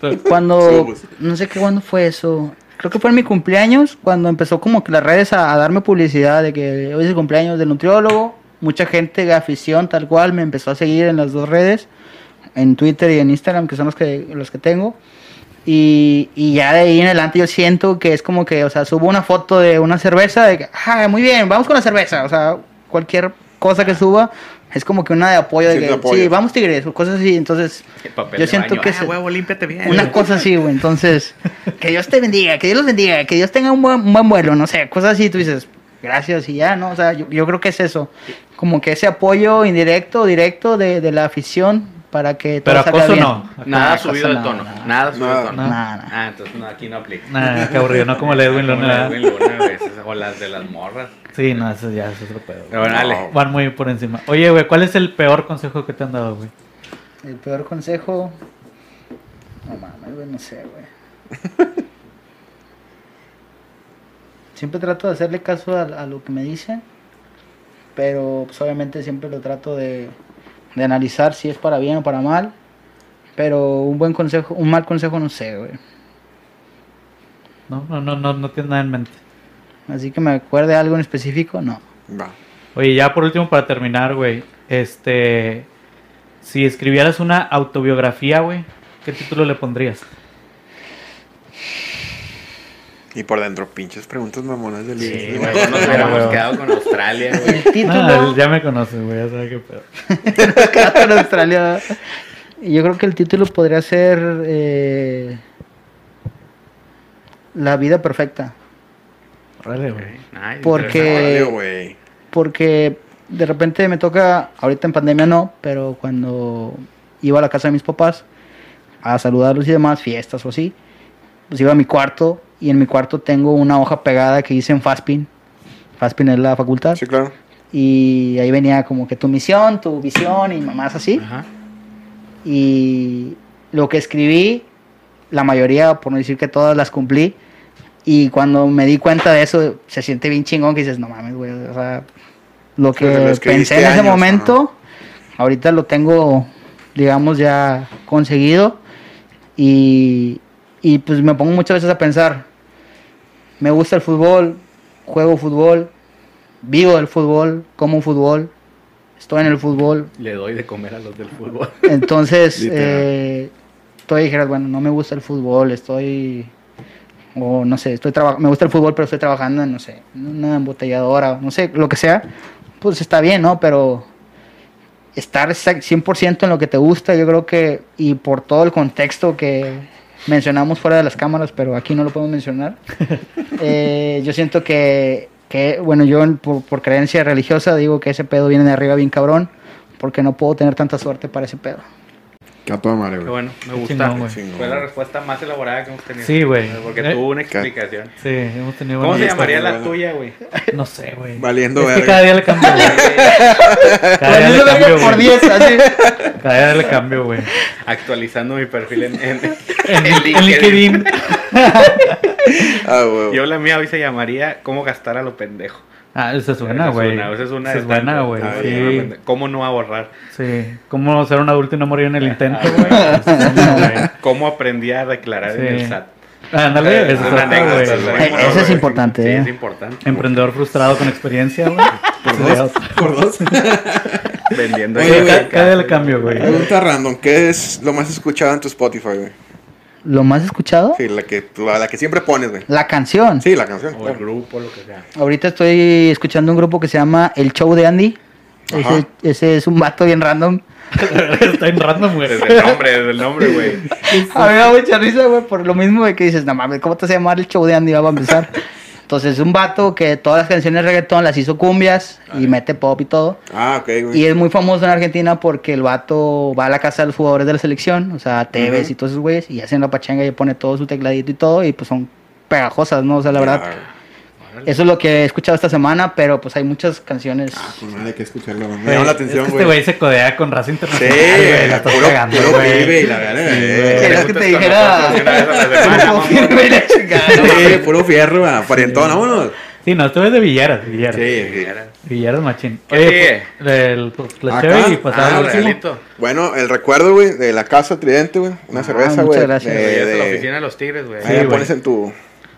cuando... Sí, pues. No sé qué cuándo fue eso. Creo que fue en mi cumpleaños, cuando empezó como que las redes a, a darme publicidad de que hoy es el cumpleaños del nutriólogo. Mucha gente de afición tal cual me empezó a seguir en las dos redes, en Twitter y en Instagram, que son los que, los que tengo. Y, y ya de ahí en adelante yo siento que es como que, o sea, subo una foto de una cerveza, de que, ah, muy bien, vamos con la cerveza. O sea, cualquier cosa que suba es como que una de apoyo, de Sí, que, de apoyo. sí, vamos tigres, o cosas así. Entonces, yo siento baño. que Ah, se- huevo, límpiate bien. una cosa así, güey. Entonces, que Dios te bendiga, que Dios los bendiga, que Dios tenga un buen, un buen vuelo, no sé, cosas así. Tú dices, gracias y ya, ¿no? O sea, yo, yo creo que es eso. Como que ese apoyo indirecto, directo de, de la afición para que todo Pero acoso bien. no. Nada Nada, subido de nada, tono. nada. Nada subido de Nada. tono. Nada, nada. Ah, entonces no, aquí no aplica. Nah, qué aburrido, no como el Edwin Luna. O las de las morras. Sí, no, eso ya es otro pedo. Pero bueno, dale. No. Van muy por encima. Oye, güey, ¿cuál es el peor consejo que te han dado, güey? El peor consejo. No mames, güey, no sé, güey. Siempre trato de hacerle caso a, a lo que me dicen, pero pues, obviamente siempre lo trato de, de analizar si es para bien o para mal. Pero un buen consejo, un mal consejo, no sé, güey. No, no, no, no, no tienes nada en mente. Así que me acuerde algo en específico, no. Va. Oye, ya por último, para terminar, güey, este, si escribieras una autobiografía, güey, ¿qué título le pondrías? Y por dentro, pinches preguntas mamonas del Sí, libro. güey, nos Sí, hubiéramos quedado con Australia, güey. El título. Ah, ya me conoces, güey, ya sabes qué pedo. En Australia. Yo creo que el título podría ser eh, La vida perfecta. Órale, güey. Nice, Porque-. Órale, güey. Porque de repente me toca, ahorita en pandemia no, pero cuando iba a la casa de mis papás a saludarlos y demás, fiestas o así, pues iba a mi cuarto y en mi cuarto tengo una hoja pegada que hice en Faspin. Faspin es la facultad. Sí, claro. Y ahí venía como que tu misión, tu visión y mamás así. Ajá. y lo que escribí, la mayoría, por no decir que todas las cumplí. Y cuando me di cuenta de eso, se siente bien chingón que dices, no mames, güey. O sea, lo que pensé en ese años, momento, ahorita lo tengo, digamos, ya conseguido. Y, y pues me pongo muchas veces a pensar, me gusta el fútbol, juego fútbol, vivo del fútbol, como fútbol, estoy en el fútbol, Le doy de comer a los del fútbol. entonces, eh, tú dijeras, bueno, no me gusta el fútbol, estoy, o no sé, estoy me gusta el fútbol, pero estoy trabajando en, no sé, una embotelladora, no sé, lo que sea, pues está bien, ¿no? Pero estar exact- 100% en lo que te gusta, yo creo que, y por todo el contexto que mencionamos fuera de las cámaras, pero aquí no lo podemos mencionar, eh, yo siento que, que, bueno, yo por, por creencia religiosa digo que ese pedo viene de arriba bien cabrón, porque no puedo tener tanta suerte para ese pedo. A toda madre, Qué güey. bueno, me gusta. chingón, güey. Fue la respuesta más elaborada que hemos tenido. Sí, güey. Porque Eh, tuvo una explicación. Sí, hemos tenido ¿Cómo se llamaría la bueno. tuya, güey? No sé, güey. Valiendo Es que verga. cada día le cambio, güey. Cada día le cambio, por güey. 10, así. Cada día le cambio, güey. Actualizando mi perfil en, en, En, en en LinkedIn. Ah, güey. Yo la mía hoy se llamaría ¿Cómo gastar a lo pendejo? Ah, esa es buena, Esa güey. es una, esa es una Esa es buena, güey. Ah, Sí. ¿Cómo no ahorrar? Sí. ¿Cómo ser un adulto y no morir en el intento, güey? Esa es buena, güey. ¿Cómo aprendí a declarar en Sí. el SAT? Ándale, esa es. Eh, ese es importante, Sí, eh. es importante. Emprendedor frustrado con experiencia, güey. Por dos. Por dos. Vendiendo. Oye, güey, cada, le cambio, güey. Pregunta random. ¿Qué es lo más escuchado en tu Spotify, güey? ¿Lo más escuchado? Sí, la que, la, la que siempre pones, güey. La canción. Sí, la canción. O el grupo, lo que sea. Ahorita estoy escuchando un grupo que se llama El Show de Andy. Ese, ese es un vato bien random. Está en random, güey. Desde el nombre, desde el nombre, güey. A mí me da mucha risa, güey, por lo mismo de que dices, no mames, ¿cómo te vas a llamar el show de Andy? Vamos a empezar. Entonces, es un vato que todas las canciones de reggaetón las hizo cumbias y mete pop y todo. Ah, ok, güey. Y es muy famoso en Argentina porque el vato va a la casa de los jugadores de la selección, o sea, Tevez Ujú. y todos esos güeyes, y hacen la pachanga y pone todo su tecladito y todo, y pues son pegajosas, ¿no? O sea, la verdad, Órale. Eso es lo que he escuchado esta semana, pero pues hay muchas canciones. Ah, pues nada, hay que escucharlo. Me Güey, llama la es que atención, Este güey. güey se codea con raza Sí, internacional. güey, la estás puro, cagando, güey. y la verdad. Sí, eh. güey. ¿Querías que te dijera? y. Sí, puro fierro, parientón, vámonos. Sí, no, esto es de Villeras, Villeras. Sí, sí. Villeras machín. ¿Qué Oye, pues, el, pues, y pasar Ah, Ah, último. regalito. Bueno, el recuerdo, güey, de la casa Tridente, güey. Una Ah, cerveza, muchas güey. gracias. de- la oficina de los tigres, güey. Ahí Sí, la güey. pones en tu.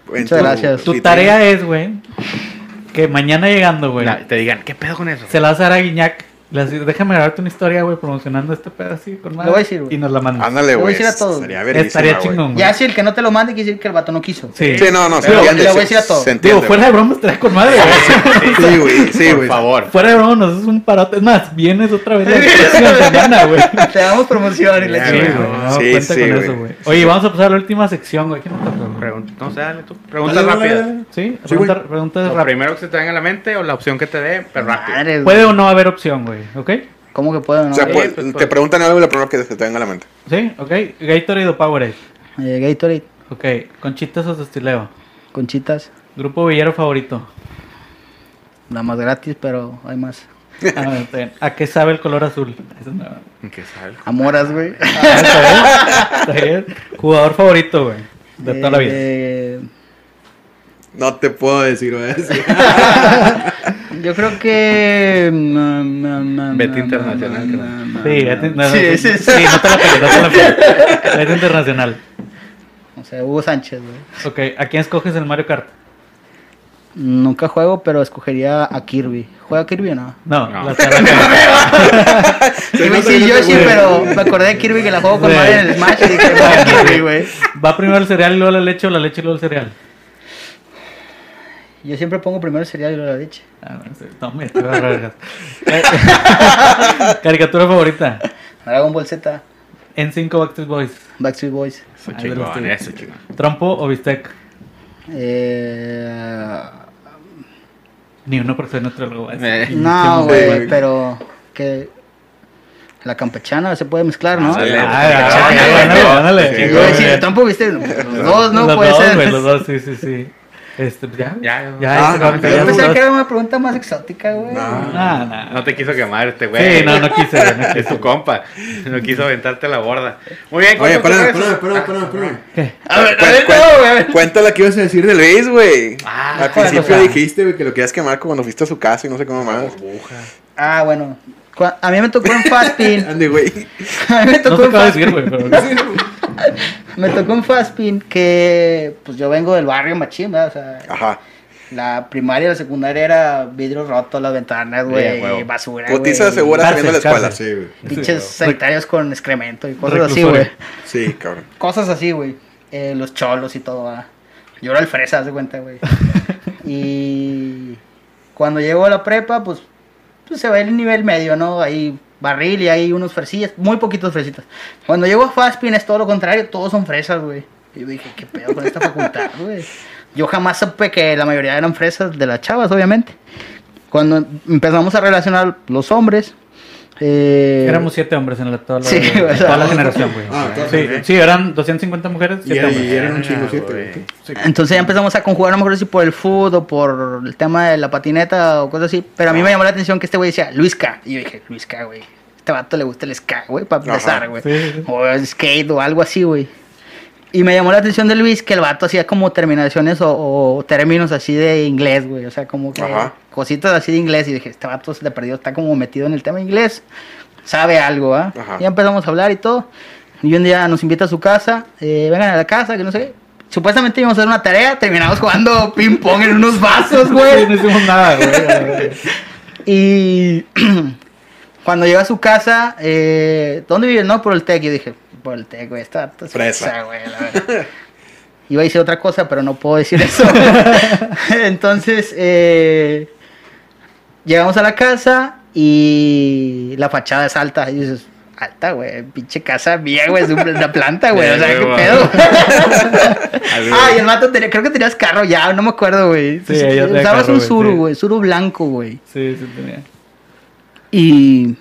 Muchas gracias. Tu tarea es, güey, que mañana llegando, güey, te digan, ¿qué pedo con eso? se la vas a dar a Guiñac. Déjame grabarte una historia, güey, promocionando este pedo así con madre", voy a decir, güey. Y nos la mandas. Ándale, Lo voy a güey. decir a todos. Estaría Estaría güey. chingón, güey. Ya si el que no te lo mande, quiere decir que el vato no quiso. Sí. Sí, no, no, se entiende. le voy a decir a todos. Entiende. Digo, fuera de bromas, estaría con madre, güey. Sí, güey, sí, Por güey. favor. fuera de bromas, nos es un parote. Es más, vienes otra vez la próxima semana, güey. Te damos promoción y la güey, güey, chingada. no, Sí, cuenta sí, con güey. eso, güey. Oye, vamos a pasar a la última sección, güey. ¿Qué nos toca, güey? Pregun- no sé, dale tú. Preguntas rápidas. ¿Sí? Pregunta- preguntas Lo rápidas. primero que se te venga a la mente o la opción que te dé, pero rápido. Puede o güey. no haber opción, güey. ¿Ok? ¿Cómo que puedo? No? O sea, pues, pues, te pues. preguntan algo y lo primero que se te venga a la mente. ¿Sí? ¿Ok? Gatorade o Powerade. Eh, Gatorade, Ok. Conchitas o destileo. conchitas, Grupo villero favorito. nada más gratis, pero hay más. Ah. ¿A qué sabe el color azul? No. ¿Qué sabes? Amoras, güey. Ah. Jugador favorito, güey. De toda la vida. No te puedo decir, güey. yo creo que. Vete mm, internacional, creo. Sí, no, no, sí, sí, sí, sí, sí. no te la pegues, no te la pegues. Vete internacional. O sea, Hugo Sánchez, güey. Ok, ¿a quién escoges el Mario Kart? Nunca juego, pero escogería a Kirby. ¿Juega Kirby o no? No, No. la no te Yoshi, pero me acordé de Kirby que la juego con. Mario en el Smash y dije, juega Kirby, güey. ¿Va primero el cereal y luego la leche o la leche y luego el cereal? Yo siempre pongo primero el cereal y luego la leche. Ah, no sé, tome, te voy a. Caricatura favorita. Dragon Ball Z, En 5 Backstreet Boys. Backstreet Boys. Eso chingón, eso chingón. Trompo o bistec. Eh, Ni uno por ser nuestro Eh. no, güey, güey. pero que la campechana se puede mezclar, ¿no? Ándale, ándale. Sí, Yo iba a güey. decir, el trompo, viste, los dos, ¿no? Los puede dos, ser. los dos, sí, sí, sí. Este, ya, Ya, ya, ya. Ah, ya, no, ya, Yo que era una pregunta más exótica, güey. No. No. No te quiso quemar este güey. Sí, no, no no Es tu compa. No quiso aventarte la borda. Muy bien, Oye, ¿cuántos espérame, espérame, espérame, espérame. A ver, a ver, no, güey, a ver. Cuéntala que ibas a decir de Luis, güey. Ah, Al ¿cuál principio dijiste, güey, que lo querías quemar cuando fuiste a su casa y no sé cómo más. Ah, bueno. A mí me tocó en Fastpin. Ande, güey. A mí me No tocó en Fastpin. güey, pero... Me tocó en Fastpin que, pues yo vengo del barrio machín, ¿verdad? O sea, Ajá. la primaria y la secundaria era vidrios rotos, las ventanas, güey, basura, Putiza güey, segura saliendo de la escuela. Sí, güey. Pinches Sí, sanitarios con excremento y cosas así, güey. Sí, cabrón. Cosas así, güey. Eh, los cholos y todo, ¿verdad? Yo era el fresa, haz de cuenta, güey. y cuando llego a la prepa, pues, pues se ve el nivel medio, ¿no? Ahí barril y hay unos fresillas, muy poquitos fresitas. Cuando llego a Fastpin es todo lo contrario, todos son fresas, güey. Y yo dije, ¿qué pedo con esta facultad, güey? Yo jamás supe que la mayoría eran fresas de las chavas, obviamente. Cuando empezamos a relacionar los hombres, eh, Éramos siete hombres en la, toda, la, Sí, en o sea, toda la generación, güey. Ah, sí, generación. sí, eran 250 mujeres, siete hombres. y eran un chingo Ah, siete, güey. güey. Entonces ya empezamos a conjugar a lo mejor si por el fútbol o por el tema de la patineta o cosas así. Pero a mí me llamó la atención que este güey decía Luisca. Y yo dije, Luisca, güey. Este vato le gusta el ska, güey, para empezar, güey. O el skate o algo así, güey. Y me llamó la atención de Luis que el vato hacía como terminaciones o, o términos así de inglés, güey. O sea, como que Ajá. cositas así de inglés. Y dije, este vato de perdido está como metido en el tema inglés. Sabe algo, ¿ah? Ajá. Ya empezamos a hablar y todo. Y un día nos invita a su casa. eh, vengan a la casa, que no sé qué. Supuestamente íbamos a hacer una tarea. Terminamos jugando ping pong en unos vasos, güey. no hicimos nada, güey. Y cuando llego a su casa, eh, ¿dónde vives? No, por el TEC. Yo dije, TEC, güey, está Fresa. güey, la verdad. Iba a decir otra cosa, pero no puedo decir eso. Entonces, eh, llegamos a la casa y la fachada es alta. Y dices, alta, güey, pinche casa mía, güey, es una planta, güey, o sea, qué pedo. Ah, y el vato tenía, creo que tenías carro ya, no me acuerdo, güey. Sí, Usabas un güey, suru, sí. güey, suru blanco, güey. Sí, sí tenía. Y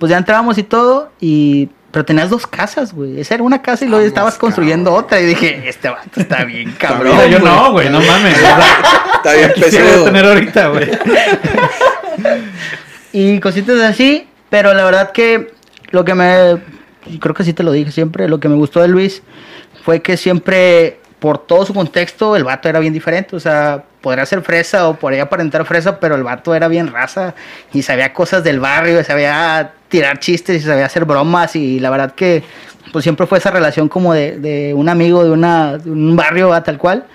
pues ya entramos y todo. Y pero tenías dos casas, güey. Esa era una casa y luego Vamos, estabas construyendo otra. Y dije, este vato está bien cabrón. Mira, yo güey". no, güey, no mames. Está bien pesudo. tener ahorita, güey. Y cositas así, pero la verdad que lo que me, y creo que sí te lo dije siempre, lo que me gustó de Luis fue que siempre, por todo su contexto, el vato era bien diferente, o sea, podría ser fresa o podría aparentar fresa, pero el vato era bien raza y sabía cosas del barrio, sabía tirar chistes y sabía hacer bromas y la verdad que pues siempre fue esa relación como de, de un amigo de, una, de un barrio a tal cual.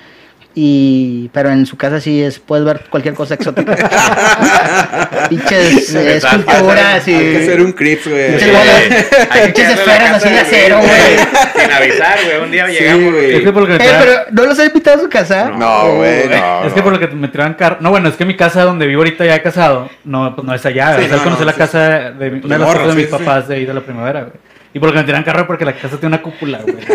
Y, pero en su casa sí es, puedes ver cualquier cosa exótica. Pinches eh, esculturas y. Hay que hacer un creep, güey. Pinches esferas así de acero, güey. Sin avisar, güey. Un día Sí, llegamos. güey. Es que por lo que me Eh, tiraban- pero ¿no los has invitado a su casa? No, güey, no. Es que por lo que me tiraban carro. No, bueno, es que mi casa donde vivo ahorita ya casado, no, pues no es allá. Sí, o sea, no, conocí no, la sí, casa de, mi- una de las morro, casas de sí, mis sí. papás de ahí de la primavera, güey. Y por lo que me tiran carro porque la casa tiene una cúpula, güey.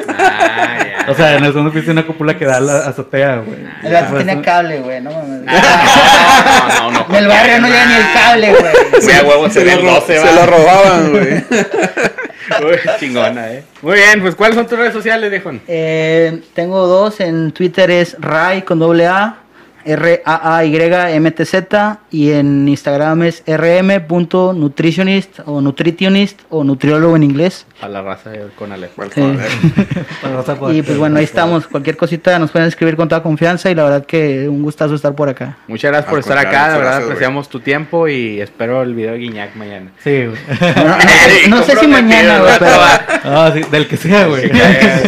Ah. O sea, en el segundo piso tiene una cúpula que da a la azotea, güey. El vato tenía cable, güey, no mames. Ah, no, no, no. En el barrio no llega ni el cable, güey. A huevo se Se lo, ro- 12, se lo robaban, güey. Uy, chingona, eh. Muy bien, pues ¿cuáles son tus redes sociales, viejo? Eh, tengo dos, en Twitter es Ray con doble A, R-A-A-Y-M-T-Z y en Instagram es rm.nutritionist o nutritionist o nutriólogo en inglés. A la raza con Ale. Bueno, Sí. joder. para raza, pues, Y pues bueno, ahí estamos. Cualquier cosita nos pueden escribir con toda confianza y la verdad que un gustazo estar por acá. Muchas gracias por Al estar acá, de muchas verdad apreciamos tu tiempo y espero el video de Guiñac mañana. Sí, güey. No sé si mañana, güey, pero... Ah, sí, del que sea, güey.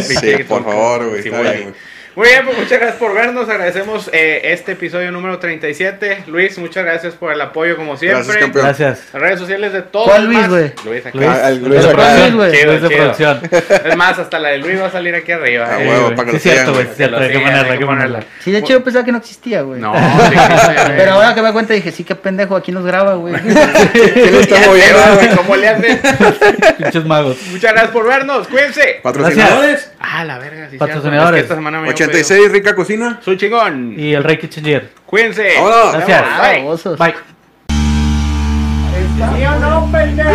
Sí, por favor, güey. Muy bien, pues muchas gracias por vernos. Agradecemos eh, este episodio número 37. Luis, muchas gracias por el apoyo como siempre. Gracias, campeón. Gracias. Las redes sociales de todos. ¿Cuál Luis, güey? Luis acá. Luis, Ah, el de Luis acá. Luis, güey. Chido, Luis de producción. Es más, hasta la de Luis va a salir aquí arriba. Ah, eh. huevo, para que Sí, lo es cierto, güey. cierto, hay que ponerla, hay que ponerla. Sí, de hecho yo pensaba que no existía, güey. No, sí, sí, sí. Pero ahora que me doy cuenta dije, sí, qué pendejo, aquí nos graba, güey. ¿Quién lo está moviendo? ¿Cómo le hacen? Pinches magos. Muchas gracias por vernos. Cuídense. Patrocinadores. Ah, la verga. Sí, Patrocinadores. esta semana me dio 86, rica cocina. Soy chingón. Y el Rey Kitchen Gear. Cuídense. Nos Gracias. Bye. Bye. ¿Sí o no, pendejo?